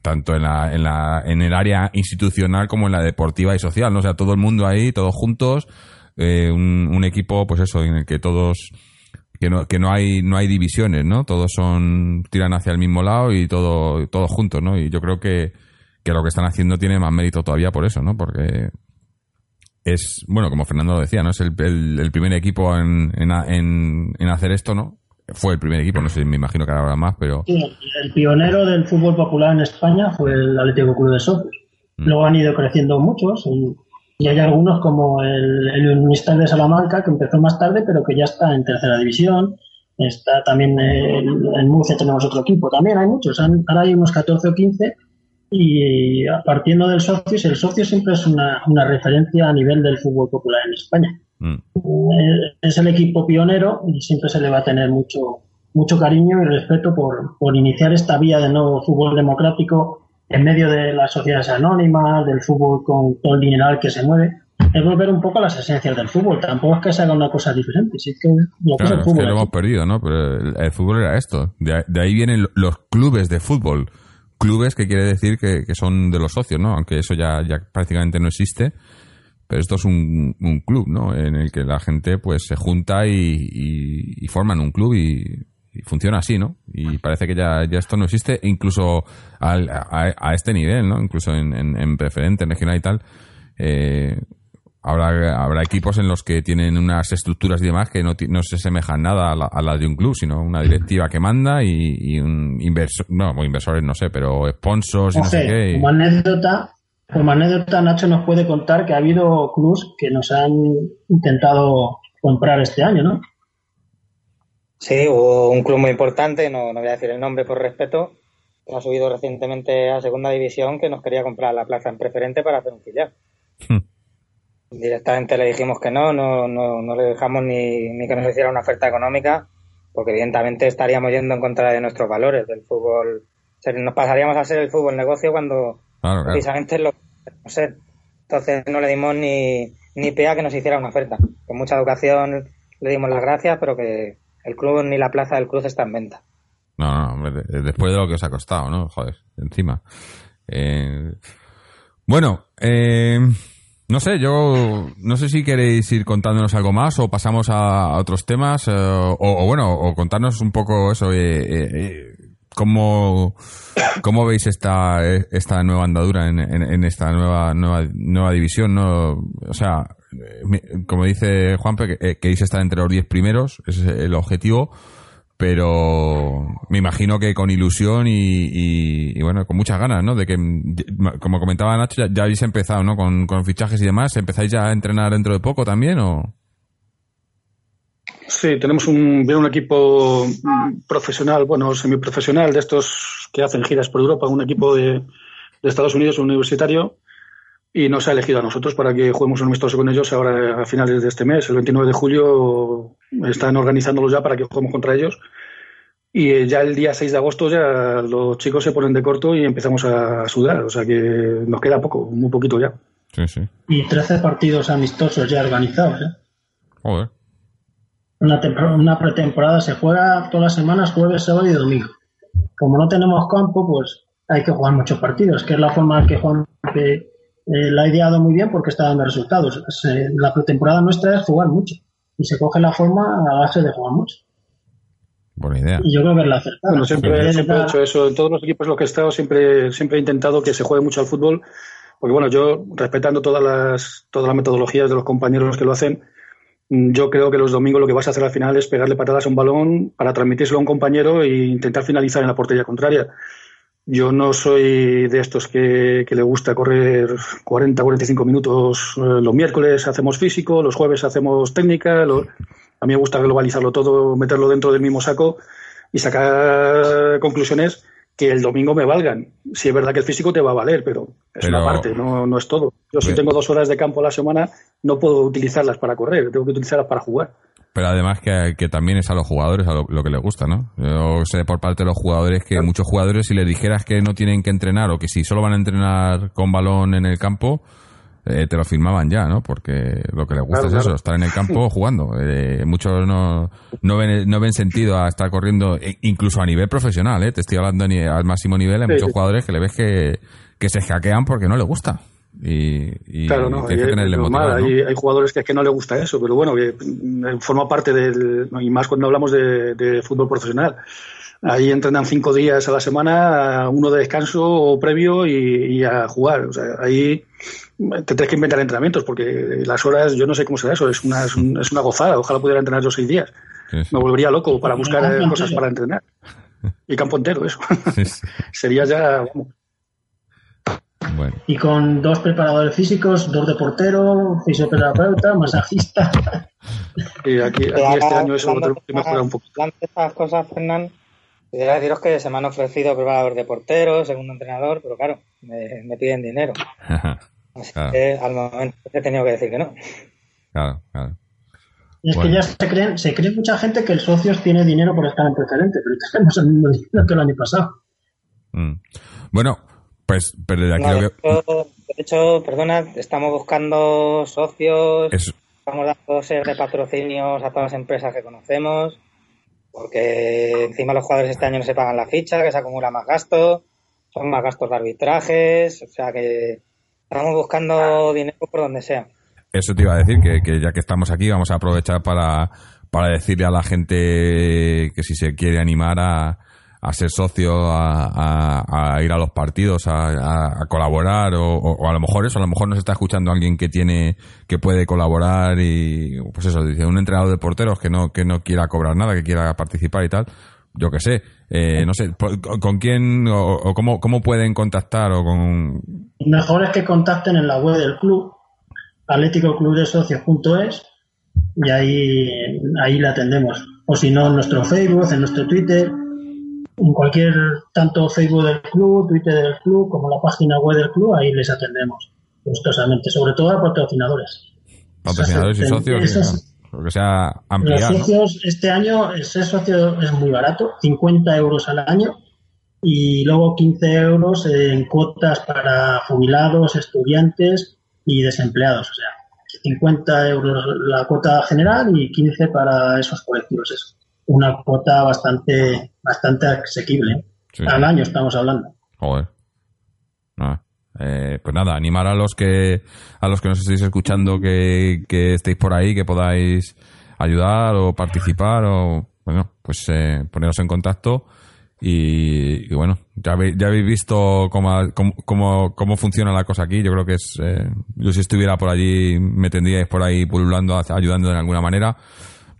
tanto en la, en la en el área institucional como en la deportiva y social, ¿no? O sea, todo el mundo ahí, todos juntos, eh, un, un equipo, pues eso, en el que todos que no, que no hay no hay divisiones, ¿no? Todos son tiran hacia el mismo lado y todo todos juntos, ¿no? Y yo creo que, que lo que están haciendo tiene más mérito todavía por eso, ¿no? Porque es, bueno, como Fernando decía, ¿no? Es el, el, primer equipo en, en, en, hacer esto, ¿no? Fue el primer equipo, no sé, me imagino que ahora más, pero... Sí, el pionero del fútbol popular en España fue el Atlético Club de Socios. Mm. Luego han ido creciendo muchos y hay algunos como el, el de Salamanca, que empezó más tarde, pero que ya está en tercera división. Está también en Murcia tenemos otro equipo. También hay muchos. Ahora hay unos 14 o 15. Y partiendo del socio, el socio siempre es una, una referencia a nivel del fútbol popular en España. Mm. Eh, es el equipo pionero y siempre se le va a tener mucho, mucho cariño y respeto por, por iniciar esta vía de nuevo fútbol democrático en medio de las sociedades anónimas, del fútbol con todo el dinero que se mueve, es volver un poco a las esencias del fútbol. Tampoco es que se haga una cosa diferente, sí que lo que es el fútbol. lo hemos perdido, ¿no? Pero el, fútbol era esto. De, ahí vienen los clubes de fútbol. Clubes que quiere decir que, son de los socios, ¿no? Aunque eso ya, ya prácticamente no existe. Pero esto es un, club, ¿no? En el que la gente pues se junta y, y forman un club y y funciona así, ¿no? Y parece que ya, ya esto no existe, incluso al, a, este nivel, ¿no? Incluso en, en, preferente, en regional y tal. Eh, habrá, habrá equipos en los que tienen unas estructuras y demás que no, no se asemejan nada a la, de un club, sino una directiva que manda y, un inversor, no, inversores no sé, pero sponsors y no sé qué. Como anécdota, como anécdota, Nacho nos puede contar que ha habido clubs que nos han intentado comprar este año, ¿no? Sí, hubo un club muy importante, no, no voy a decir el nombre por respeto, que ha subido recientemente a segunda división que nos quería comprar la plaza en preferente para hacer un filial. Hmm. Directamente le dijimos que no, no, no, no le dejamos ni, ni, que nos hiciera una oferta económica, porque evidentemente estaríamos yendo en contra de nuestros valores del fútbol. nos pasaríamos a ser el fútbol negocio cuando precisamente lo ser. Entonces no le dimos ni, ni pea que nos hiciera una oferta. Con mucha educación le dimos las gracias, pero que, el club ni la plaza del Cruz está en venta. No, no, después de lo que os ha costado, ¿no? Joder, encima. Eh, bueno, eh, no sé, yo no sé si queréis ir contándonos algo más o pasamos a, otros temas eh, o, bueno, o contarnos un poco eso, cómo, cómo veis esta, esta nueva andadura en, en, esta nueva, nueva, nueva división, ¿no? O sea, como dice Juanpe, que, queréis estar entre los 10 primeros, ese es el objetivo, pero me imagino que con ilusión y, bueno, con muchas ganas, ¿no? De que, como comentaba Nacho, ya, habéis empezado, ¿no? Con, fichajes y demás, ¿empezáis ya a entrenar dentro de poco también o...? Sí, tenemos un, un equipo profesional, bueno, semiprofesional, de estos que hacen giras por Europa, un equipo de, Estados Unidos, un universitario, y nos ha elegido a nosotros para que juguemos un amistoso con ellos ahora a finales de este mes, el 29 de julio, están organizándolo ya para que juguemos contra ellos. Y ya el día 6 de agosto ya los chicos se ponen de corto y empezamos a sudar, o sea que nos queda poco, muy poquito ya. Sí, sí. Y 13 partidos amistosos ya organizados, ¿eh? Joder. Una, una pretemporada se juega todas las semanas, jueves, sábado y domingo. Como no tenemos campo, pues hay que jugar muchos partidos, que es la forma que Juan eh, la ha ideado muy bien porque está dando resultados. la pretemporada nuestra es jugar mucho y se coge la forma a base de jugar mucho. Buena idea. Y yo creo que es la acertada. Bueno, siempre, he hecho eso. En todos los equipos en los que he estado siempre, siempre he intentado que se juegue mucho al fútbol. Porque bueno, yo respetando todas las, todas las metodologías de los compañeros que lo hacen, mm, yo creo que los domingos lo que vas a hacer al final es pegarle patadas a un balón para transmitírselo a un compañero e intentar finalizar en la portería contraria. Yo no soy de estos que, le gusta correr 40, 45 minutos eh, los miércoles, hacemos físico, los jueves hacemos técnica. a mí me gusta globalizarlo todo, meterlo dentro del mismo saco y sacar conclusiones que el domingo me valgan. Si es verdad que el físico te va a valer, pero es una parte, no, no es todo. Yo si tengo dos horas de campo a la semana, no puedo utilizarlas para correr, tengo que utilizarlas para jugar. Pero además que, también es a los jugadores a lo, que les gusta, ¿no? Yo sé por parte de los jugadores que muchos jugadores si les dijeras que no tienen que entrenar o que si solo van a entrenar con balón en el campo, eh, te lo firmaban ya, ¿no? Porque lo que les gusta es eso, estar en el campo jugando. Eh, muchos no, no, ven, no ven sentido a estar corriendo, e incluso a nivel profesional, ¿eh? Te estoy hablando al máximo nivel, hay muchos jugadores que le ves que, que se hackean porque no les gusta. Y, claro, no, hay, hay, jugadores que es que no le gusta eso, pero bueno, que mm, forma parte del. Y más cuando hablamos de, fútbol profesional. Ahí entrenan cinco días a la semana, uno de descanso o previo y, a jugar. O sea, ahí te tienes que inventar entrenamientos porque las horas, yo no sé cómo será eso, es una, es, una gozada. Ojalá pudiera entrenar yo seis días. Me volvería loco para buscar cosas para entrenar. Y campo entero, eso. Sería ya, y con dos preparadores físicos, dos de portero, fisioterapeuta, masajista. Y aquí, este año eso lo que mejorar un poco. estas cosas, Fernán, quería deciros que se me han ofrecido preparador de portero, segundo entrenador, pero claro, me, piden dinero. Así que al momento he tenido que decir que no. Claro, claro. Y es que ya se creen, se cree mucha gente que el socio tiene dinero por estar en preferente, pero tenemos el mismo dinero que el año pasado. Mm. Bueno, pues, pero de aquí de, hecho, perdona, estamos buscando socios, estamos dando ser de patrocinios a todas las empresas que conocemos, porque encima los jugadores este año no se pagan la ficha, que se acumula más gasto, son más gastos de arbitrajes, o sea que estamos buscando dinero por donde sea. Eso te iba a decir, que, que ya que estamos aquí vamos a aprovechar para, para decirle a la gente que si se quiere animar a, a ser socio, a, ir a los partidos, a, colaborar, o, a lo mejor eso, a lo mejor nos está escuchando alguien que tiene, que puede colaborar y, pues eso, dice, un entrenador de porteros que no, que no quiera cobrar nada, que quiera participar y tal, yo qué sé, eh, no sé, ¿con quién o, cómo, cómo pueden contactar o con...? Mejor es que contacten en la web del club, atléticoclubdesocios.es y ahí, ahí la atendemos. O si no, en nuestro Facebook, en nuestro Twitter, en cualquier, tanto Facebook del club, Twitter del club, como la página web del club, ahí les atendemos gustosamente, sobre todo a patrocinadores. Patrocinadores y socios, que sea ampliar, Los socios, este año, ser socio es muy barato, 50 euros al año y luego 15 euros en cuotas para jubilados, estudiantes y desempleados. O sea, 50 euros la cuota general y 15 para esos colectivos. Eso una cuota bastante bastante asequible. Al año estamos hablando. Joder. Eh, pues nada, animar a los que a los que nos estéis escuchando que, que estéis por ahí, que podáis ayudar o participar o bueno, pues eh, poneros en contacto y, bueno, ya, ya habéis visto cómo, cómo, cómo, funciona la cosa aquí. Yo creo que es, eh, yo si estuviera por allí me tendríais por ahí pululando, ayudando de alguna manera.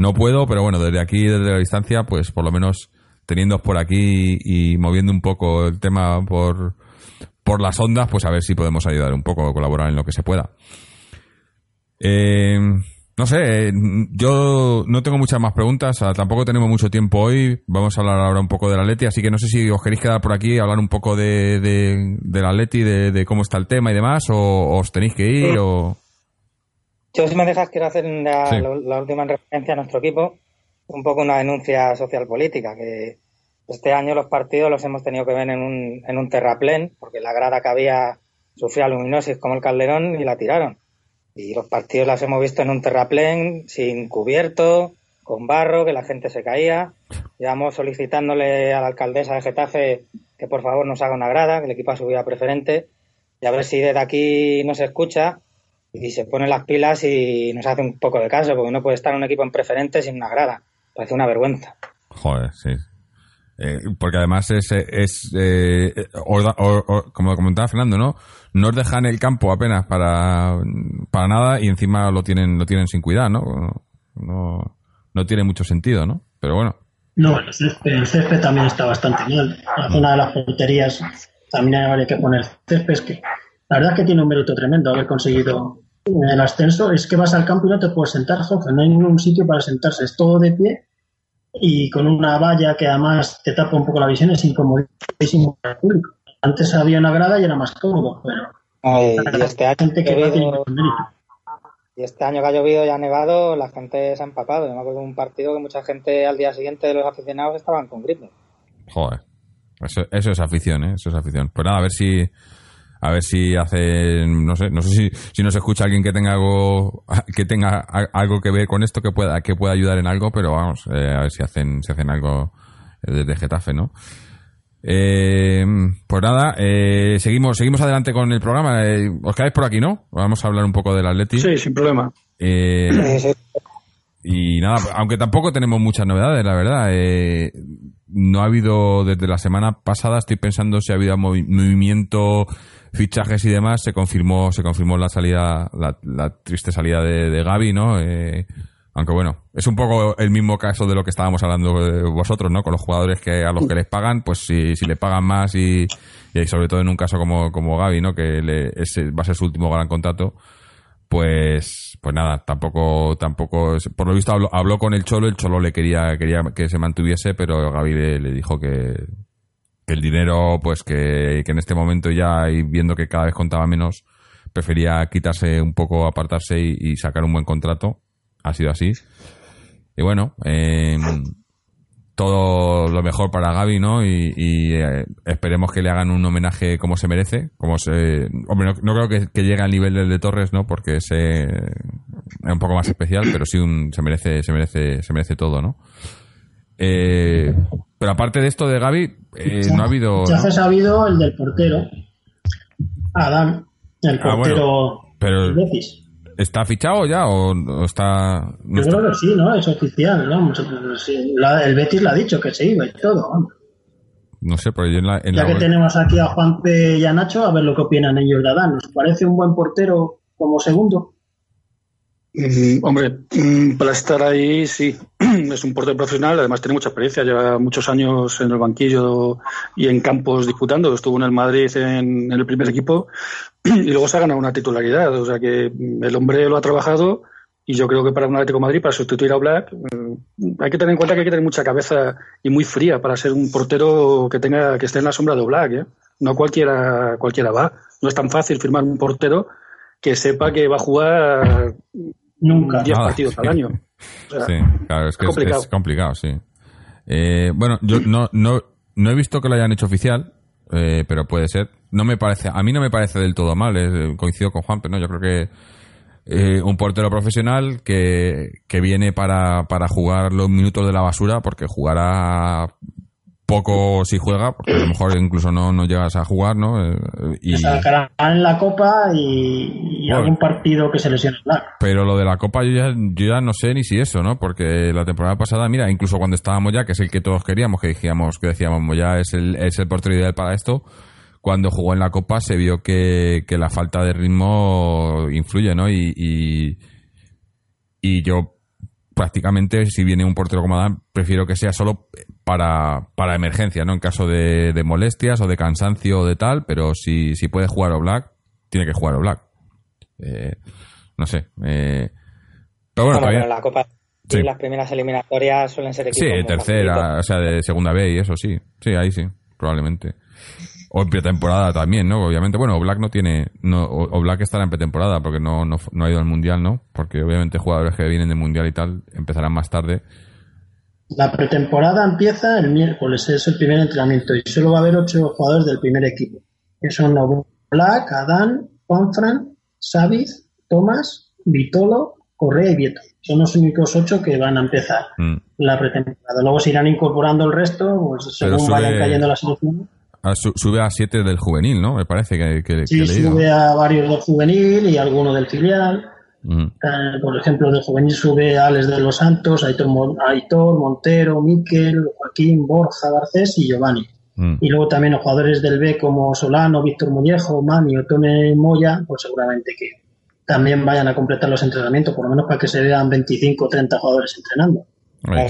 No puedo, pero bueno, desde aquí, desde la distancia, pues por lo menos teniendo por aquí y, moviendo un poco el tema por, por las ondas, pues a ver si podemos ayudar un poco, colaborar en lo que se pueda. Eh, no sé, yo no tengo muchas más preguntas, tampoco tenemos mucho tiempo hoy, vamos a hablar ahora un poco de la Leti, así que no sé si os queréis quedar por aquí, hablar un poco de, de, la Leti, de, cómo está el tema y demás, o, os tenéis que ir, o... Yo, si me dejas, quiero hacer la, última referencia a nuestro equipo, un poco una denuncia social política, que este año los partidos los hemos tenido que ver en un, en un terraplén, porque la grada que había sufría luminosis como el Calderón y la tiraron. Y los partidos las hemos visto en un terraplén, sin cubierto, con barro, que la gente se caía. Llevamos solicitándole a la alcaldesa de Getafe que por favor nos haga una grada, que el equipo ha subido a preferente Y a ver si desde aquí nos escucha y se pone las pilas y nos hace un poco de caso, porque no puede estar un equipo en preferente sin una grada. Parece una vergüenza. Joder, sí. Eh, porque además es, es eh, or- or- or- como comentaba Fernando, ¿no? No os dejan el campo apenas para, para nada y encima lo tienen, lo tienen sin cuidar, ¿no? No, no tiene mucho sentido, ¿no? Pero bueno, No, el césped, el césped también está bastante mal. La zona de las porterías también habría que poner césped. Es que la verdad es que tiene un mérito tremendo haber conseguido el ascenso. Es que vas al campo y no te puedes sentar, Jorge. No hay ningún sitio para sentarse. Es todo de pie y con una valla que además te tapa un poco la visión. Es incomodísimo para el público. Antes había una grada y era más cómodo, pero Ay, y, este año gente que llovido- y este año que ha llovido y ha nevado, la gente se ha empapado. Yo me acuerdo de un partido que mucha gente al día siguiente de los aficionados estaban con gripe. joder. Eso, eso es afición, ¿eh? Eso es afición. Pues nada, a ver si... A ver si hacen, no sé, no sé si, si nos escucha alguien que tenga algo, que tenga algo que ver con esto, que pueda, que pueda ayudar en algo, pero vamos, eh, a ver si hacen, si hacen algo desde Getafe, ¿no? Eh, pues nada, eh, seguimos, seguimos adelante con el programa. Eh, os quedáis por aquí, ¿no? Vamos a hablar un poco del Atleti. Sí, sin problema. Eh, sí, y nada, aunque tampoco tenemos muchas novedades, la verdad. Eh, no ha habido, desde la semana pasada, estoy pensando si ha habido movi- movimiento, fichajes y demás. Se confirmó, se confirmó la salida, la, la triste salida de, de Gaby, ¿no? Eh, aunque bueno, es un poco el mismo caso de lo que estábamos hablando eh, vosotros, ¿no? Con los jugadores que a los que les pagan, pues si, si le pagan más y, y sobre todo en un caso como, como Gaby, ¿no? Que le, ese va a ser su último gran contrato pues pues nada tampoco tampoco por lo visto habló, habló con el cholo el cholo le quería quería que se mantuviese pero Gaby le, le dijo que, que el dinero pues que, que en este momento ya y viendo que cada vez contaba menos prefería quitarse un poco apartarse y, y sacar un buen contrato. Ha sido así. Y bueno eh, todo lo mejor para Gaby, ¿no? Y, y, eh, esperemos que le hagan un homenaje como se merece. Como se, hombre, no, no creo que, que llegue al nivel del de Torres, ¿no? Porque es, es un poco más especial, pero sí un, se merece, se merece, se merece todo, ¿no? Eh, pero aparte de esto de Gaby, eh, no ha habido. ¿no? Fichajes ha habido el del portero, Adán, el Ah, bueno, portero pero-. ¿Está fichado ya o, o está.? no Yo está? creo que sí, ¿no? Es oficial, ¿no? La- el Betis le ha dicho que se iba y todo. vamos. No sé, pero yo en la. en Ya la que tenemos aquí a Juanpe y a Nacho, a ver lo que opinan ellos de Adán. ¿Nos parece un buen portero como segundo? Mm, hombre, mm, para estar ahí, sí. Es un portero profesional, además tiene mucha experiencia, lleva muchos años en el banquillo y en campos disputando. Estuvo en el Madrid en, el primer equipo y luego se ha ganado una titularidad. O sea que el hombre lo ha trabajado y yo creo que para un Atlético Madrid, para sustituir a Black, mm, hay que tener en cuenta que hay que tener mucha cabeza y muy fría para ser un portero que tenga que esté en la sombra de Black. ¿eh? No cualquiera, cualquiera va. No es tan fácil firmar un portero que sepa que va a jugar Nunca. 10 Nada. partidos al año. O sea, Sí, claro, es que es es complicado. es complicado, sí. Eh, bueno, yo no, no, no he visto que lo hayan hecho oficial, eh, pero puede ser. No me parece, a mí no me parece del todo mal, eh, coincido con Juan, pero no, yo creo que eh, un portero profesional que, que viene para, para jugar los minutos de la basura, porque jugará poco si juega, porque a lo mejor incluso no, no llegas a jugar, ¿no? Eh, y, sacarán la Copa y, y Bueno. algún partido que se lesione. Pero lo de la Copa yo ya, yo ya no sé ni si eso, ¿no? Porque la temporada pasada, mira, incluso cuando estábamos ya, que es el que todos queríamos, que decíamos, que decíamos, ya es el, es el portero ideal para esto, cuando jugó en la Copa se vio que, que la falta de ritmo influye, ¿no? Y, y, y yo prácticamente, si viene un portero como Adán, prefiero que sea solo para, para emergencia, ¿no? En caso de, de molestias o de cansancio o de tal, pero si, si puede jugar Black, tiene que jugar Black. Eh, no sé. eh, pero bueno, Bueno, pero la Copa Sí. y las primeras eliminatorias suelen ser Sí, equipos tercera, o sea, de segunda B y eso, sí. Sí, ahí sí, probablemente. O en pretemporada también, ¿no? Obviamente, bueno, Black no tiene, no, o Black estará en pretemporada porque no, no, no ha ido al Mundial, ¿no? Porque obviamente jugadores que vienen del Mundial y tal empezarán más tarde. La pretemporada empieza el miércoles, es el primer entrenamiento y solo va a haber ocho jugadores del primer equipo, que son Black, Adán, Juanfran, Saviz, Tomás, Vitolo, Correa y Vieto. Son los únicos ocho que van a empezar Mm. la pretemporada. Luego se irán incorporando el resto, pues según vayan sube- cayendo las selecciones. Sube a siete del juvenil, ¿no? Me parece que, que, sí, sube a varios del juvenil y alguno del filial. Mm. Eh, por ejemplo, del juvenil sube a Alex de los Santos, Aitor, Aitor Montero, Miquel, Joaquín, Borja, Garcés y Giovanni. Mm. Y luego también los jugadores del B como Solano, Víctor Mollejo, Mani o Tone Moya, pues seguramente que también vayan a completar los entrenamientos, por lo menos para que se vean 25 o 30 jugadores entrenando. Ay,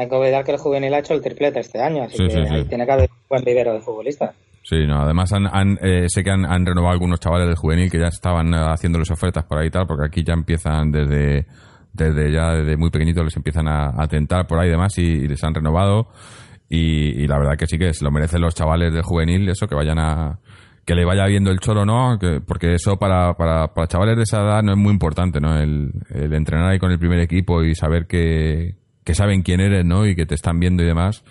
Hay que olvidar que el juvenil ha hecho el triplete este año, así Sí, que sí, sí. ahí tiene que haber un buen vivero de futbolistas. Sí, no, además han, han, eh, sé que han, han renovado algunos chavales del juvenil que ya estaban eh, haciéndoles ofertas por ahí y tal, porque aquí ya empiezan desde, desde ya desde muy pequeñitos les empiezan a, a tentar por ahí y demás y, y les han renovado y, y la verdad que sí que se lo merecen los chavales del juvenil, eso, que vayan a que le vaya viendo el cholo, ¿no? Que- porque eso para, para, para chavales de esa edad no es muy importante, ¿no? El, el entrenar ahí con el primer equipo y saber que, que saben quién eres, ¿no? Y que te están viendo y demás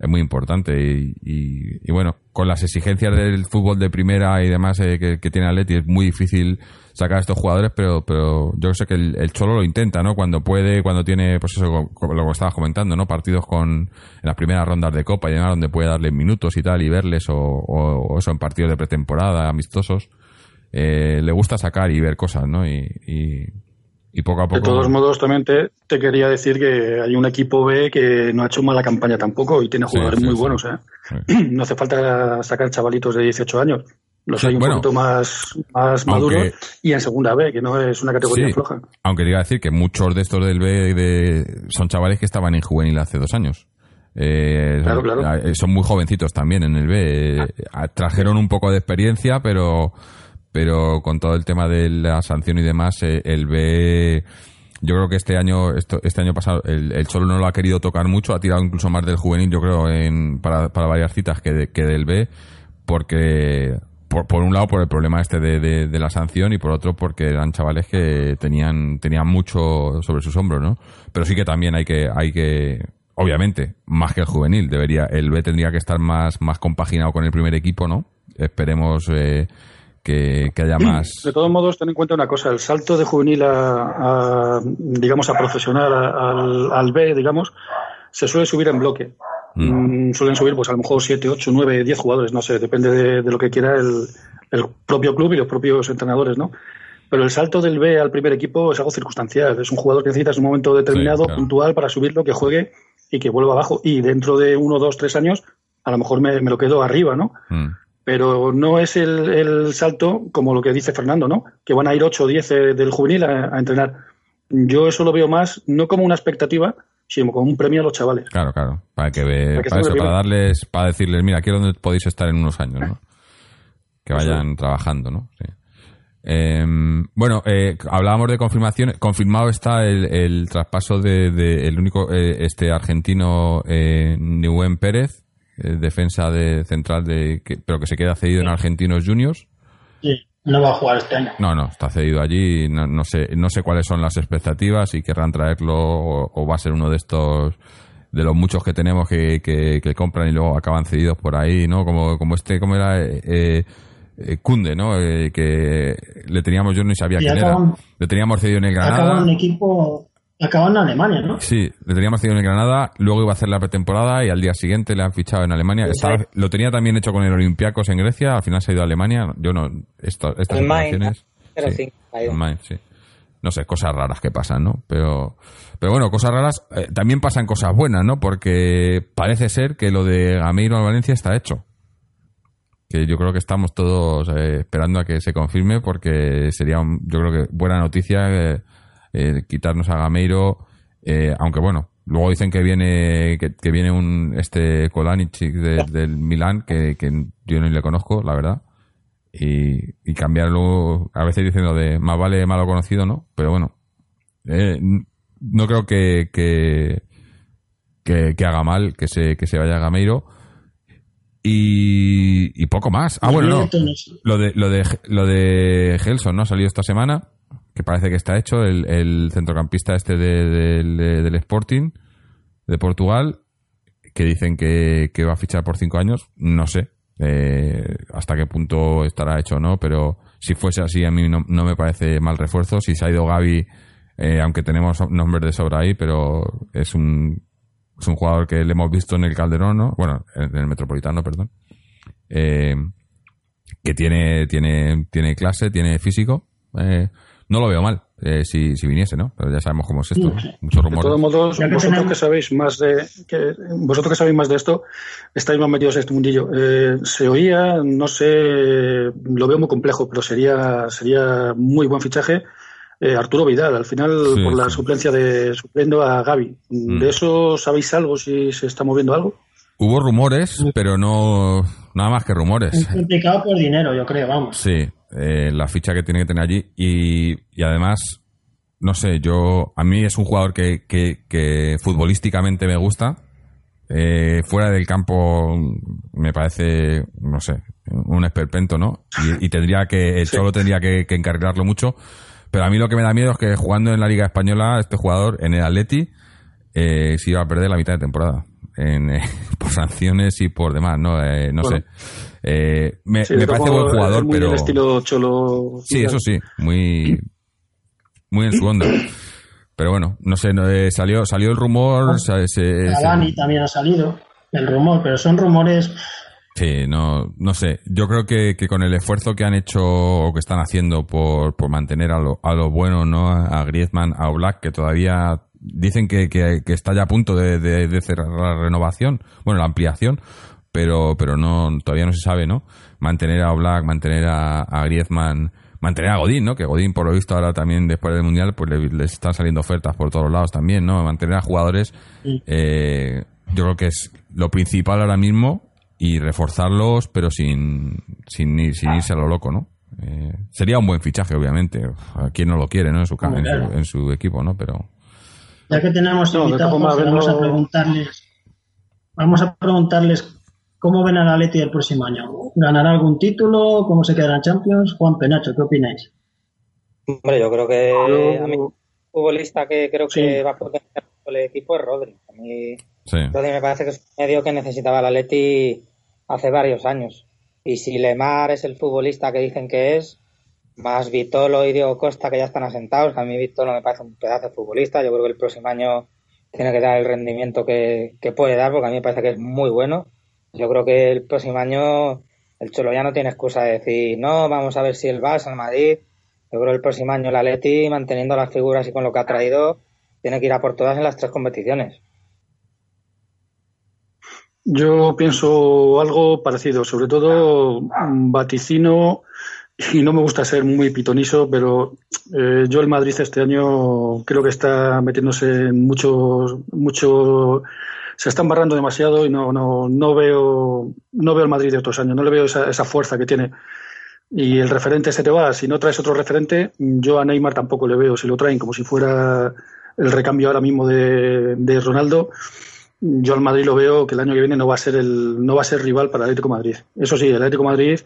es muy importante y, y- y bueno, con las exigencias del fútbol de primera y demás eh, que, que tiene Atleti es muy difícil sacar a estos jugadores, pero pero yo sé que el, Cholo lo intenta, ¿no? Cuando puede, cuando tiene, pues eso, lo que estabas comentando, ¿no? Partidos con en las primeras rondas de Copa y demás, donde puede darles minutos y tal y verles o, o- o eso en partidos de pretemporada, amistosos, eh, le gusta sacar y ver cosas, ¿no? Y, y, y poco a poco... De todos modos, también te, te quería decir que hay un equipo B que no ha hecho mala campaña tampoco y tiene jugadores sí, muy sí. buenos. ¿eh? No hace falta sacar chavalitos de 18 años. Los hay un bueno. poquito más, más Aunque- maduros y en segunda B, que no es una categoría floja. Aunque te iba a decir que muchos de estos del B de, son chavales que estaban en juvenil hace dos años. Eh, Claro, claro. eh, Son muy jovencitos también en el B. Eh, trajeron un poco de experiencia, pero, pero con todo el tema de la sanción y demás, eh, el B. Yo creo que este año, esto- este año pasado, el, el Cholo no lo ha querido tocar mucho, ha tirado incluso más del juvenil, yo creo, en, para, para varias citas que, de- que del B, porque por, por un lado por el problema este de, de- de la sanción y por otro porque eran chavales que tenían tenían mucho sobre sus hombros, ¿no? Pero sí que también hay que hay que obviamente más que el juvenil debería el B tendría que estar más más compaginado con el primer equipo, ¿no? Esperemos eh, que, que haya más. De todos modos, ten en cuenta una cosa, el salto de juvenil a, a, digamos, a profesional, a- al, al B, digamos, se suele subir en bloque. Mm, suelen subir, pues a lo mejor 7, 8, 9, 10 jugadores, no sé, depende de, de lo que quiera el, el propio club y los propios entrenadores, ¿no? Pero el salto del B al primer equipo es algo circunstancial. Es un jugador que necesitas un momento determinado, claro. puntual, para subirlo, que juegue y que vuelva abajo. Y dentro de uno, dos, tres años, a lo mejor me, me lo quedo arriba, ¿no? Mm. Pero no es el, el salto como lo que dice Fernando, ¿no? Que van a ir 8 o 10 eh, del juvenil a, a entrenar. Yo eso lo veo más, no como una expectativa, sino como un premio a los chavales. Claro, claro, para que ve- Para eso, darles para decirles, mira, aquí es donde podéis estar en unos años, ¿no? Que vayan trabajando, ¿no? Sí. Eh, bueno, eh, hablábamos de confirmación. Confirmado está el, el traspaso de, de el único eh, este argentino eh, Newén Pérez, eh, defensa de central de, que- pero que se queda cedido en Argentinos Juniors. Sí, no va a jugar este año. No, no, está cedido allí. No, no sé, no sé cuáles son las expectativas si querrán traerlo o, o va a ser uno de estos de los muchos que tenemos que, que, que compran y luego acaban cedidos por ahí, ¿no? Como, como este, como era eh, eh, Kunde, ¿no? Eh, que le teníamos, yo no sabía Y quién acaban- era. Le teníamos cedido en el Acaba Granada. en equipo, acaba en Alemania, ¿no? Sí, le teníamos cedido en Granada, luego iba a hacer la pretemporada y al día siguiente le han fichado en Alemania. Estaba- lo tenía también hecho con el Olympiacos en Grecia, al final se ha ido a Alemania. Yo no, esto- estas pero sí, sí. No sé, cosas raras que pasan, ¿no? Pero, pero bueno, cosas raras, eh, también pasan cosas buenas, ¿no? Porque parece ser que lo de Gameiro al Valencia está hecho. Que yo creo que estamos todos eh, esperando a que se confirme porque sería, un- yo creo que buena noticia eh, eh, quitarnos a Gameiro, eh, aunque bueno, luego dicen que viene que, que viene un este Kolanic de- del Milán que, que yo no le conozco, la verdad y, y cambiarlo, a veces dicen lo de más vale malo conocido, ¿no? Pero bueno, eh, no creo que, que, que, haga mal que se, que se vaya Gameiro. Y, y poco más. Ah, bueno, no. Lo de, lo de, lo de Gelson, ¿no? Ha salido esta semana, que parece que está hecho, el, el centrocampista este de- del- de- del Sporting de Portugal, que dicen que, que va a fichar por cinco años. No sé eh, hasta qué punto estará hecho o no, pero si fuese así, a mí no, no me parece mal refuerzo. Si se ha ido Gaby, eh, aunque tenemos nombres de sobra ahí, pero es un Es un jugador que le hemos visto en el Calderón, ¿no? Bueno, en el Metropolitano, perdón. Eh, que tiene, tiene, tiene clase, tiene físico. Eh, no lo veo mal eh, si, si viniese, ¿no? Pero ya sabemos cómo es esto. ¿no? Muchos De rumores. todos modos, vosotros tenemos- que sabéis más de que, vosotros que sabéis más de esto, estáis más metidos en este mundillo. Eh, se oía, no sé, lo veo muy complejo, pero sería sería muy buen fichaje. eh, Arturo Vidal, al final Sí, por la sí. suplencia de supliendo a Gaby. Mm. ¿De eso sabéis algo? Si se está moviendo algo. Hubo rumores, pero no nada más que rumores. Es complicado por dinero, yo creo, vamos. Sí, eh, la ficha que tiene que tener allí y, y además, no sé, yo a mí es un jugador que, que, que futbolísticamente me gusta. Eh, fuera del campo me parece, no sé, un esperpento, ¿no? Y, y tendría que, el Cholo tendría que, que encarrilarlo mucho. Pero a mí lo que me da miedo es que jugando en la Liga Española, este jugador en el Atleti eh, se iba a perder la mitad de temporada. En, eh, por sanciones y por demás, ¿no? Eh, no Bueno. sé. Eh, me, Sí, me de parece buen jugador, muy pero. estilo cholo. Sí, eso sí, muy, muy en su onda. Pero bueno, no sé, no, eh, salió, salió el rumor. se- se- se- Cavani también ha salido, el rumor, pero son rumores. sí, no, no sé. Yo creo que, que con el esfuerzo que han hecho o que están haciendo por, por mantener a lo, a lo bueno, ¿no? A Griezmann, a Black, que todavía dicen que, que, que está ya a punto de, de- de cerrar la renovación, bueno, la ampliación, pero, pero no, todavía no se sabe, ¿no? Mantener a Black, mantener a, a Griezmann, mantener a Godín, ¿no? Que Godín, por lo visto, ahora también después del Mundial, pues le- les están saliendo ofertas por todos lados también, ¿no? Mantener a jugadores, eh, yo creo que es lo principal ahora mismo y reforzarlos, pero sin, sin, ir- sin irse a lo loco, ¿no? Eh, sería un buen fichaje, obviamente. A quien no lo quiere, ¿no? En su, en su, en su equipo, ¿no? Pero Ya que tenemos No, invitados, formas, vamos a no- preguntarles, vamos a preguntarles cómo ven al Atleti el próximo año. ¿Ganará algún título? ¿Cómo se quedará en Champions? Juan Penacho, ¿qué opináis? Hombre, yo creo que a mí, futbolista que creo Sí. que va a potenciar el equipo es Rodri. A mí sí. Rodri me parece que es un medio que necesitaba el Atleti hace varios años. Y si Lemar es el futbolista que dicen que es, más Vitolo y Diego Costa que ya están asentados, que a mí Vitolo me parece un pedazo de futbolista. Yo creo que el próximo año tiene que dar el rendimiento que, que puede dar, porque a mí me parece que es muy bueno. Yo creo que el próximo año el Cholo ya no tiene excusa de decir, no, vamos a ver si el Barça, el Madrid. Yo creo que el próximo año el Atleti, manteniendo las figuras y con lo que ha traído, tiene que ir a por todas en las tres competiciones. Yo pienso algo parecido, sobre todo vaticino, y no me gusta ser muy pitoniso, pero eh, yo el Madrid este año creo que está metiéndose en muchos, mucho, se está embarrando demasiado y no, no, no veo, no veo el Madrid de otros años, no le veo esa, esa fuerza que tiene. Y el referente se te va, si no traes otro referente, yo a Neymar tampoco le veo, si lo traen como si fuera el recambio ahora mismo de, de Ronaldo, yo al Madrid lo veo que el año que viene no va a ser el no va a ser rival para el Atlético de Madrid. Eso sí, el Atlético de Madrid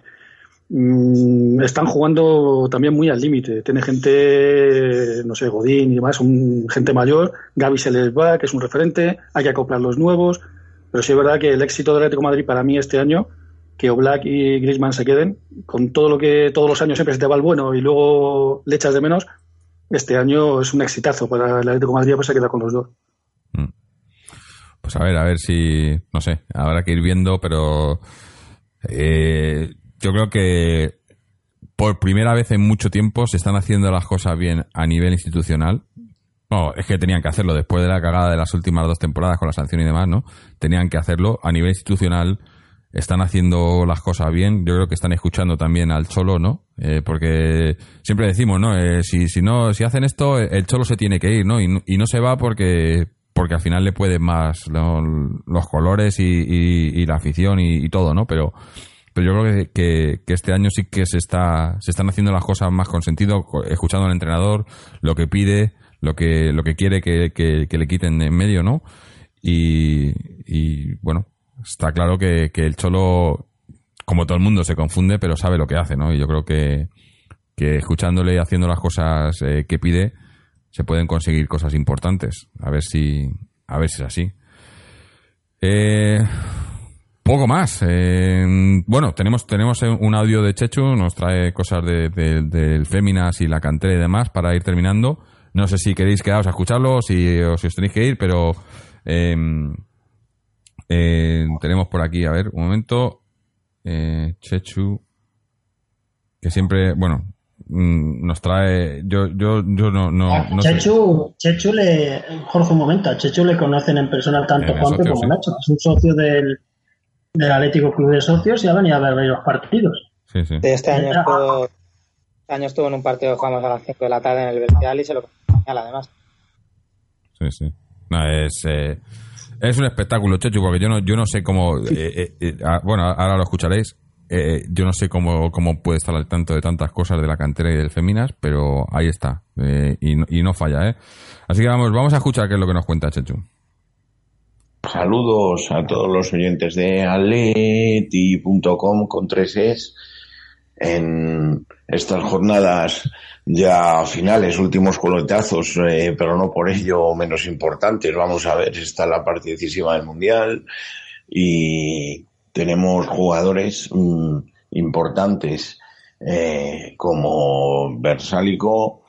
mm, están jugando también muy al límite. Tiene gente, no sé, Godín y demás, un, gente mayor. Gaby se les va, que es un referente. Hay que acoplar los nuevos. Pero sí es verdad que el éxito del Atlético de Madrid para mí este año, que Oblak y Griezmann se queden, con todo lo que todos los años siempre se te va el bueno y luego le echas de menos, este año es un exitazo para el Atlético de Madrid, pues se queda con los dos. Pues a ver, a ver si, no sé, habrá que ir viendo, pero eh, yo creo que por primera vez en mucho tiempo se están haciendo las cosas bien a nivel institucional. No, es que tenían que hacerlo después de la cagada de las últimas dos temporadas con la sanción y demás, ¿no? Tenían que hacerlo a nivel institucional. Están haciendo las cosas bien. Yo creo que están escuchando también al Cholo, ¿no? Eh, porque siempre decimos, ¿no? Eh, si, si no, si hacen esto, el Cholo se tiene que ir, ¿no? Y, y no se va porque porque al final le pueden más ¿no? los colores y, y- y la afición y todo, ¿no? Pero pero yo creo que, que- este año sí que se está se están haciendo las cosas más con sentido, escuchando al entrenador, lo que pide, lo que lo que quiere que, que- le quiten en medio, ¿no? Y, y, bueno, está claro que, el Cholo, como todo el mundo, se confunde, pero sabe lo que hace, ¿no? Y yo creo que, que escuchándole y haciendo las cosas eh, que pide, se pueden conseguir cosas importantes. A ver si, a ver si es así. Eh, poco más. Eh, bueno, tenemos, tenemos un audio de Chechu, nos trae cosas de- de- del Féminas y la cantera y demás para ir terminando. No sé si queréis quedaros a escucharlo o si, o si os tenéis que ir, pero Em, eh, tenemos por aquí, a ver, un momento. Eh, Chechu, que siempre, bueno, mm, nos trae. Yo, yo, yo no, no, Ah, no sé. Chechu, Chechu le. Jorge, un momento. A Chechu le conocen en persona tanto Eh, socio, como. Nacho. Es un socio del, del Atlético Club de Socios y ha venido a ver varios partidos. Sí, sí. Este año Ah. estuvo, este año estuvo en un partido que jugamos a las 5 de la tarde en el Bercial y se lo genial además. Sí, sí. No, es, eh, es un espectáculo, Chechu, porque yo no, yo no sé cómo. eh, eh, eh, ah, bueno, ahora lo escucharéis. Eh, yo no sé cómo, cómo puede estar al tanto de tantas cosas de la cantera y del Feminas, pero ahí está. Eh, y, no- y no falla, ¿eh? Así que vamos, vamos a escuchar qué es lo que nos cuenta Chechu. Saludos a todos los oyentes de aleti.com con tres es en estas jornadas ya finales, últimos coletazos, eh, pero no por ello menos importantes. Vamos a ver, está la parte decisiva del Mundial y tenemos jugadores mm, importantes eh, como Versálico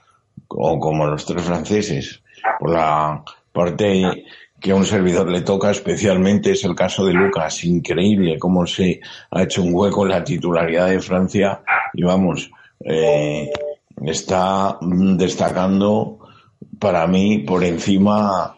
o como los tres franceses. Por la parte que a un servidor le toca especialmente es el caso de Lucas. Increíble cómo se ha hecho un hueco en la titularidad de Francia y vamos, eh, está destacando para mí por encima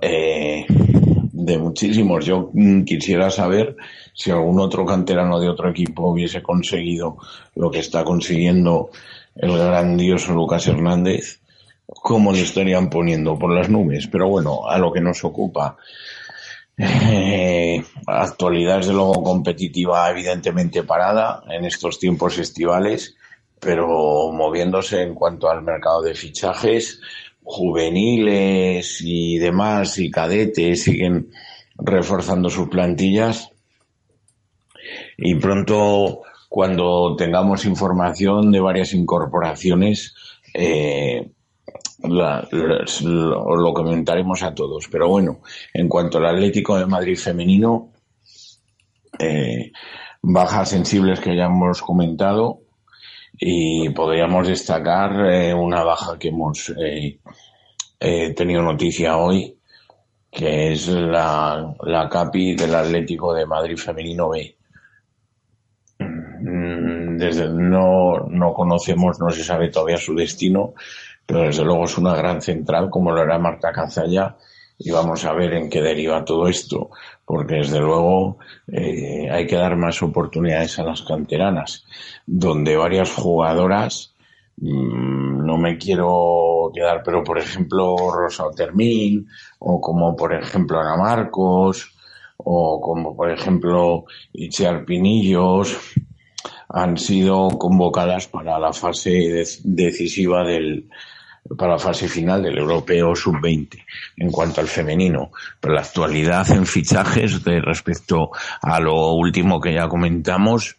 eh, de muchísimos. Yo quisiera saber si algún otro canterano de otro equipo hubiese conseguido lo que está consiguiendo el grandioso Lucas Hernández, cómo le estarían poniendo por las nubes. Pero bueno, a lo que nos ocupa. Eh, actualidad desde luego competitiva evidentemente parada en estos tiempos estivales, pero moviéndose en cuanto al mercado de fichajes, juveniles y demás y cadetes siguen reforzando sus plantillas y pronto cuando tengamos información de varias incorporaciones eh, la- lo, comentaremos a todos. Pero bueno, en cuanto al Atlético de Madrid femenino, eh, bajas sensibles que ya hemos comentado y podríamos destacar eh, una baja que hemos eh, tenido noticia hoy, que es la, la CAPI del Atlético de Madrid femenino B. Mm, Desde no, no conocemos, no se sabe todavía su destino, pero desde luego es una gran central como lo era Marta Cazalla y vamos a ver en qué deriva todo esto, porque desde luego eh, hay que dar más oportunidades a las canteranas, donde varias jugadoras, mm, no me quiero quedar, pero por ejemplo Rosa Otermín, o como por ejemplo Ana Marcos, o como por ejemplo Itziar Pinillos, han sido convocadas para la fase de- decisiva del para la fase final del europeo sub-20 en cuanto al femenino. Pero la actualidad en fichajes de respecto a lo último que ya comentamos,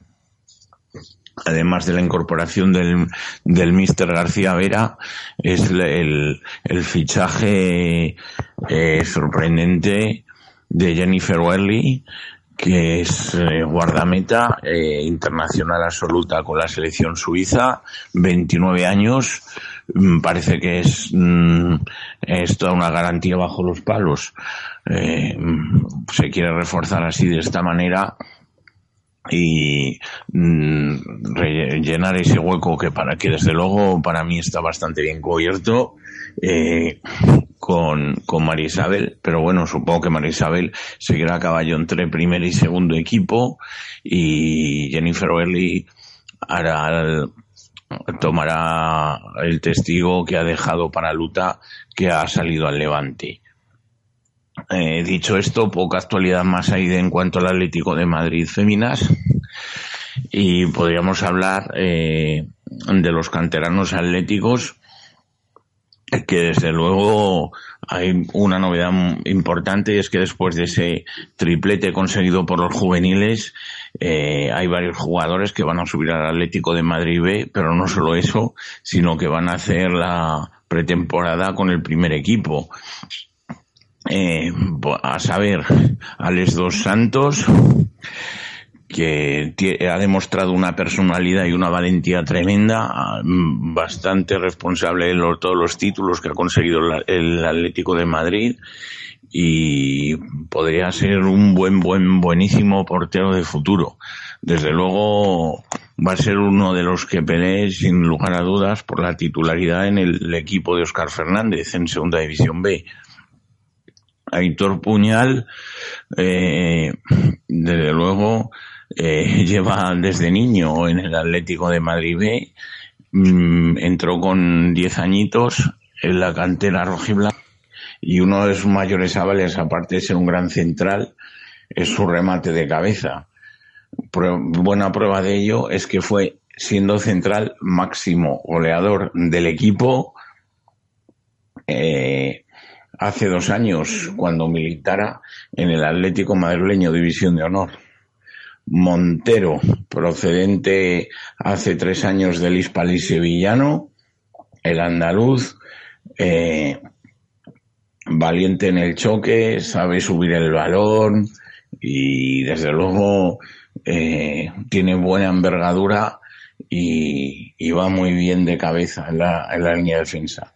además de la incorporación del, del Mister García Vera, es el, el- fichaje eh, sorprendente de Jennifer Werley, que es eh, guardameta eh, internacional absoluta con la selección suiza, 29 años, parece que es, mm, es toda una garantía bajo los palos. Eh, mm, se quiere reforzar así de esta manera y mm, re- llenar ese hueco que para que desde luego para mí está bastante bien cubierto eh, con, con María Isabel, pero bueno, supongo que María Isabel seguirá a caballo entre primer y segundo equipo y Jennifer Werley hará el- tomará el testigo que ha dejado para Luta que ha salido al Levante. Eh, dicho esto, poca actualidad más hay de en cuanto al Atlético de Madrid Féminas y podríamos hablar eh, de los canteranos atléticos que desde luego hay una novedad importante y es que después de ese triplete conseguido por los juveniles eh, hay varios jugadores que van a subir al Atlético de Madrid B, pero no solo eso, sino que van a hacer la pretemporada con el primer equipo. Eh, a saber, Alex Dos Santos, que ha demostrado una personalidad y una valentía tremenda, mm, bastante responsable de todos los títulos que ha conseguido el Atlético de Madrid y podría ser un buen, buen, buenísimo portero de futuro. Desde luego va a ser uno de los que pelee sin lugar a dudas por la titularidad en el equipo de Oscar Fernández en Segunda División B. Aitor Puñal, eh, desde luego, eh, lleva desde niño en el Atlético de Madrid B, mm, entró con 10 añitos en la cantera rojiblanca y uno de sus mayores avales, aparte de ser un gran central, es su remate de cabeza. buena prueba de ello es que fue, siendo central, máximo goleador del equipo eh, hace dos años, cuando militara en el Atlético Madrileño División de Honor. Montero, procedente hace tres años del Hispalí sevillano, el andaluz, eh, valiente en el choque, sabe subir el balón y desde luego eh, tiene buena envergadura y, va muy bien de cabeza en la, en la línea de defensa.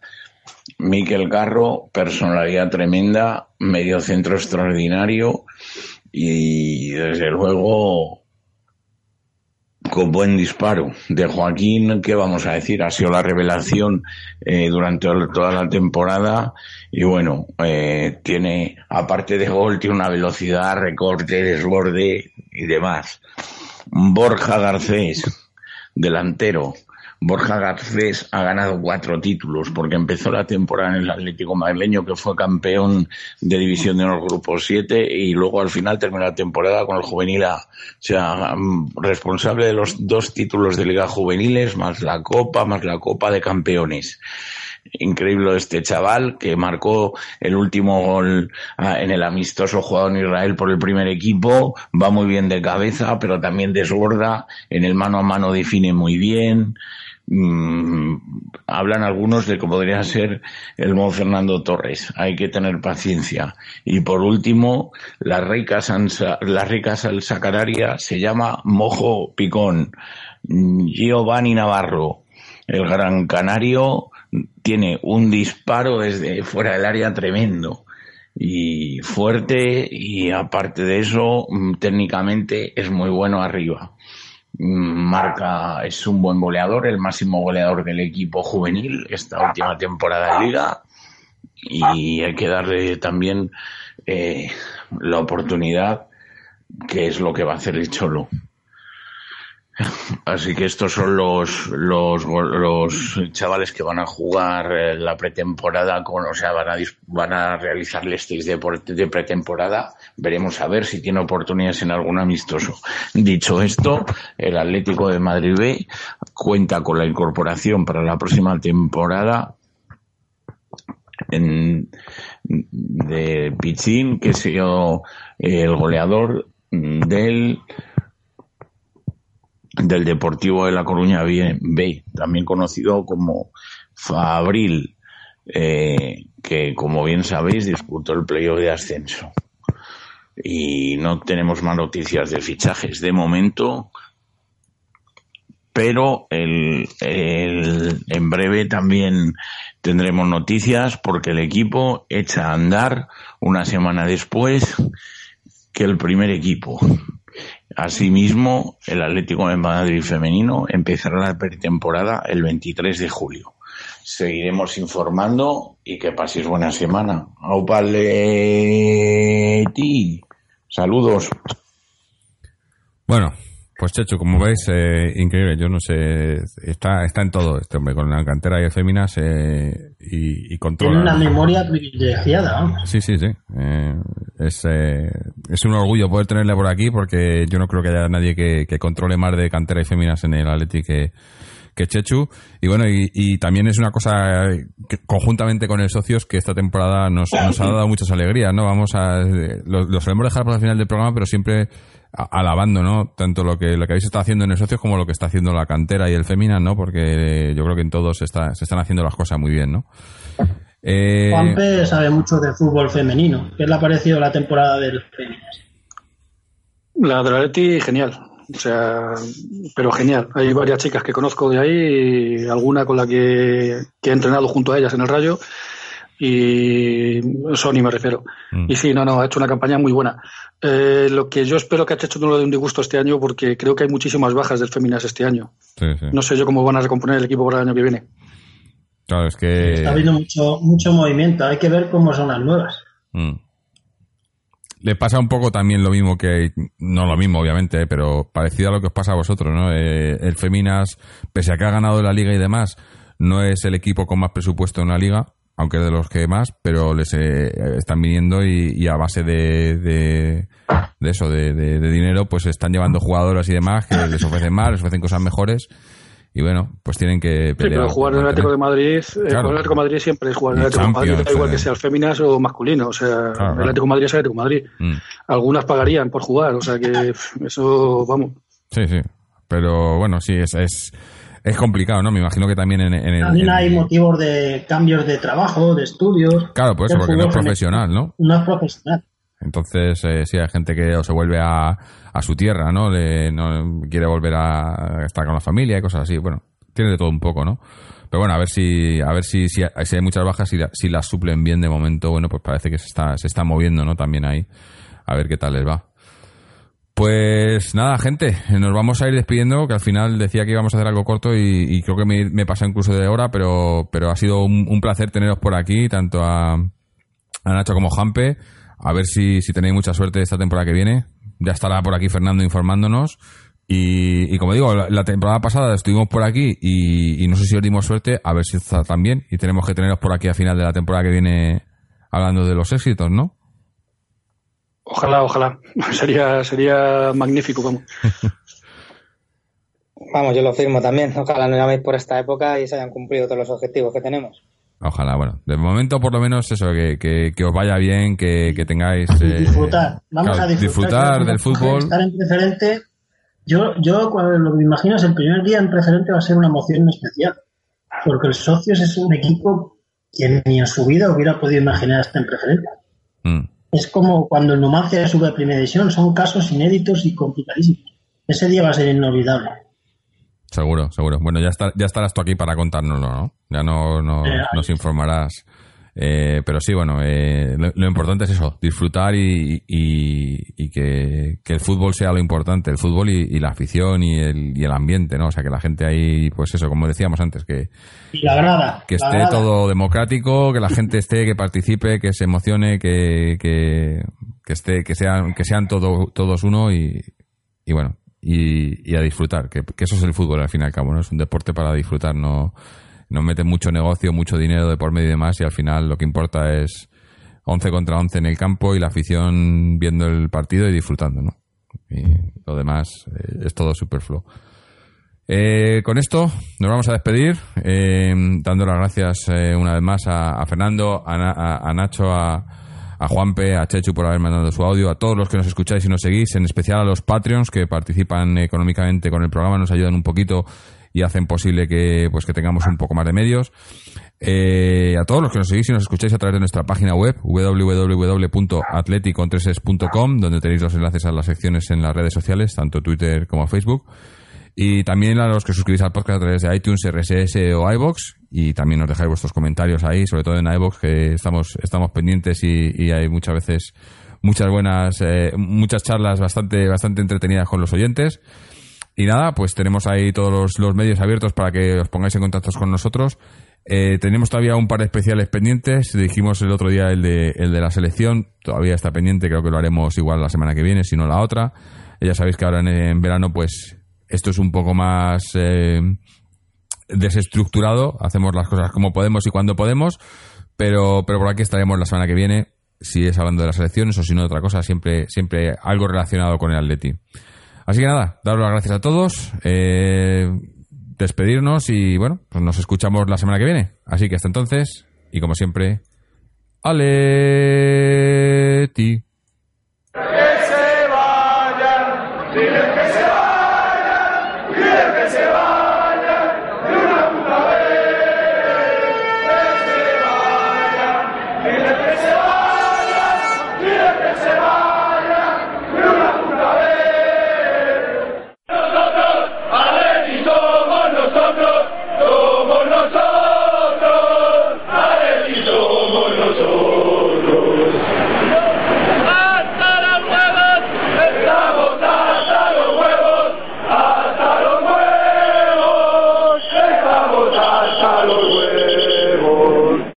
Miquel Carro, personalidad tremenda, medio centro extraordinario y desde luego con buen disparo. De Joaquín, ¿qué vamos a decir? Ha sido la revelación eh, durante toda la temporada y bueno, eh, tiene, aparte de gol, tiene una velocidad, recorte, desborde y demás. Borja Garcés, delantero, Borja Garcés ha ganado cuatro títulos porque empezó la temporada en el Atlético Madrileño que fue campeón de División de Honor Grupo 7 y luego al final terminó la temporada con el Juvenil A. O sea, mm, responsable de los dos títulos de Liga Juveniles más la Copa, más la Copa de Campeones. Increíble este chaval que marcó el último gol ah, en el amistoso jugado en Israel por el primer equipo, va muy bien de cabeza, pero también desborda, en el mano a mano define muy bien, Mm, hablan algunos de que podría ser el nuevo Fernando Torres. Hay que tener paciencia. Y por último, la rica, la rica salsa canaria se llama Mojo Picón. Giovanni Navarro, el gran canario, tiene un disparo desde fuera del área tremendo y fuerte y aparte de eso mm, técnicamente es muy bueno arriba marca, es un buen goleador, el máximo goleador del equipo juvenil esta última temporada de liga y hay que darle también eh, la oportunidad que es lo que va a hacer el Cholo. Así que estos son los, los, chavales que van a jugar eh, la pretemporada, con, o sea, van a, van a realizar listings de, de pretemporada. Veremos a ver si tiene oportunidades en algún amistoso. Dicho esto, el Atlético de Madrid B cuenta con la incorporación para la próxima temporada en, de Pichín, que ha sido el goleador del del Deportivo de La Coruña B, también conocido como Fabril, eh, que como bien sabéis disputó el playoff de ascenso. Y no tenemos más noticias de fichajes de momento, pero el, en breve también tendremos noticias porque el equipo echa a andar una semana después que el primer equipo. Asimismo, el Atlético de Madrid femenino empezará la pretemporada el 23 de julio. Seguiremos informando y que paséis buena semana. ti. Saludos. Bueno, pues Checho, como veis, eh, increíble. Yo no sé, está, está en todo este hombre, con la cantera y féminas eh, y, y Tiene una memoria privilegiada. Sí, sí, sí. Eh, es, eh, es un orgullo poder tenerle por aquí porque yo no creo que haya nadie que, que controle más de cantera y féminas en el Atleti que, que Chechu. Y bueno, y, también es una cosa que, conjuntamente con el socios que esta temporada nos, nos ha dado muchas alegrías, ¿no? Vamos a, lo, lo solemos dejar para el final del programa, pero siempre alabando, ¿no? Tanto lo que, lo que habéis estado haciendo en el socios como lo que está haciendo la cantera y el Femina, ¿no? Porque yo creo que en todos se, está, se están haciendo las cosas muy bien, ¿no? Eh... Juanpe sabe mucho de fútbol femenino. ¿Qué le ha parecido la temporada del Féminas? La de la Leti, genial. O sea, pero genial. Hay varias chicas que conozco de ahí, alguna con la que, que he entrenado junto a ellas en el Rayo y Sony me refiero. Mm. Y sí, no, no, ha hecho una campaña muy buena. Eh, lo que yo espero que ha hecho no lo de un disgusto este año porque creo que hay muchísimas bajas del Féminas este año. Sí, sí. No sé yo cómo van a recomponer el equipo para el año que viene. Claro, es que... Está habiendo mucho, mucho movimiento. Hay que ver cómo son las nuevas. Mm. Le pasa un poco también lo mismo que, no lo mismo obviamente, eh, pero parecido a lo que os pasa a vosotros, ¿no? Eh, el Feminas, pese a que ha ganado la liga y demás, no es el equipo con más presupuesto en la liga, aunque es de los que más, pero les eh, están viniendo y, a base de, de, de eso, de, de- de dinero, pues están llevando jugadoras y demás que les ofrecen más, les ofrecen cosas mejores y bueno, pues tienen que Sí, pero jugar en el Atlético de. Madrid, eh, Claro. con el Atlético de Madrid siempre es jugar en el Atlético de Madrid, da igual eh. que sea el féminas o masculino. O sea, claro. el Atlético de Madrid es el Atlético de Madrid. Mm. Algunas pagarían por jugar, o sea que eso, vamos. Sí, sí. Pero bueno, sí, es, es, es complicado, ¿no? Me imagino que también en, en el. También en- hay motivos de cambios de trabajo, de estudios. Claro, por eso, porque no es profesional, ¿no? No es profesional. Entonces, eh, sí, hay gente que o se vuelve a, a su tierra, ¿no? Le, no quiere volver a estar con la familia y cosas así. Bueno, tiene de todo un poco, ¿no? Pero bueno, a ver si, a ver si, si, si hay muchas bajas, si, si las suplen bien de momento, bueno, pues parece que se está, se está moviendo, ¿no? También ahí. A ver qué tal les va. Pues nada, gente, nos vamos a ir despidiendo, que al final decía que íbamos a hacer algo corto y, y creo que me, me pasa incluso de hora, pero, pero ha sido un, placer teneros por aquí, tanto a, a Nacho como Jampe. A ver si, si tenéis mucha suerte esta temporada que viene. Ya estará por aquí Fernando informándonos. Y, y como digo, la, la temporada pasada estuvimos por aquí y, y no sé si os dimos suerte, a ver si está también. Y tenemos que teneros por aquí a final de la temporada que viene hablando de los éxitos, ¿no? Ojalá, ojalá. Sería, sería magnífico, vamos. Vamos, yo lo firmo también. Ojalá nos llaméis por esta época y se hayan cumplido todos los objetivos que tenemos. Ojalá, bueno. De momento, por lo menos, eso, que, que, que os vaya bien, que, que tengáis... eh, disfrutar. Vamos claro, a disfrutar. del fútbol. Estar en preferente. Yo, yo cuando lo que me imagino es el primer día en preferente va a ser una emoción especial. Porque el Socios es un equipo que ni en su vida hubiera podido imaginar estar en preferente. Mm. Es como cuando el Numancia sube a primera división. Son casos inéditos y complicadísimos. Ese día va a ser inolvidable. Seguro, seguro. Bueno, ya, está, ya estarás tú aquí para contárnoslo, ¿no? Ya no, no- Eh, nos informarás. Eh, pero sí, bueno, eh, lo, lo importante es eso, disfrutar y, y- y que, que el fútbol sea lo importante, el fútbol y, y la afición y el, y el ambiente, ¿no? O sea, que la gente ahí, pues eso, como decíamos antes, que, Y la grada. que la esté grada. todo democrático, que la gente esté, que participe, que se emocione, que, que, que esté, que sean, que sean todo, todos uno y, y bueno, y, y a disfrutar, que, eso es el fútbol al fin y al cabo, ¿no? Es un deporte para disfrutar, no, no mete mucho negocio, mucho dinero de por medio y demás, y al final lo que importa es 11 contra 11 en el campo y la afición viendo el partido y disfrutando, ¿no? Y lo demás eh, es todo superfluo. Eh, con esto nos vamos a despedir, eh, dando las gracias eh, una vez más a, Fernando, a, a- a Nacho, a, a Juanpe, a Chechu por haber mandado su audio, a todos los que nos escucháis y nos seguís, en especial a los Patreons que participan económicamente con el programa, nos ayudan un poquito y hacen posible que pues que tengamos un poco más de medios. Eh, a todos los que nos seguís y nos escucháis a través de nuestra página web www.atleticontreses.com donde tenéis los enlaces a las secciones en las redes sociales, tanto Twitter como Facebook. Y también a los que suscribís al podcast a través de iTunes, RSS o iBox y también nos dejáis vuestros comentarios ahí, sobre todo en iBox que estamos estamos pendientes y, hay muchas veces muchas buenas eh, muchas charlas bastante bastante entretenidas con los oyentes. Y nada, pues tenemos ahí todos los, medios abiertos para que os pongáis en contacto con nosotros. Eh, tenemos todavía un par de especiales pendientes. Dijimos el otro día el de, el de la selección. Todavía está pendiente. Creo que lo haremos igual la semana que viene, si no la otra. Ya sabéis que ahora en verano, pues esto es un poco más eh, desestructurado, hacemos las cosas como podemos y cuando podemos, pero, pero por aquí estaremos la semana que viene, si es hablando de las elecciones o si no de otra cosa, siempre, siempre algo relacionado con el Atleti. Así que nada, daros las gracias a todos, eh, despedirnos y bueno, pues nos escuchamos la semana que viene. Así que hasta entonces, y como siempre, ¡Aleti! ¡Que!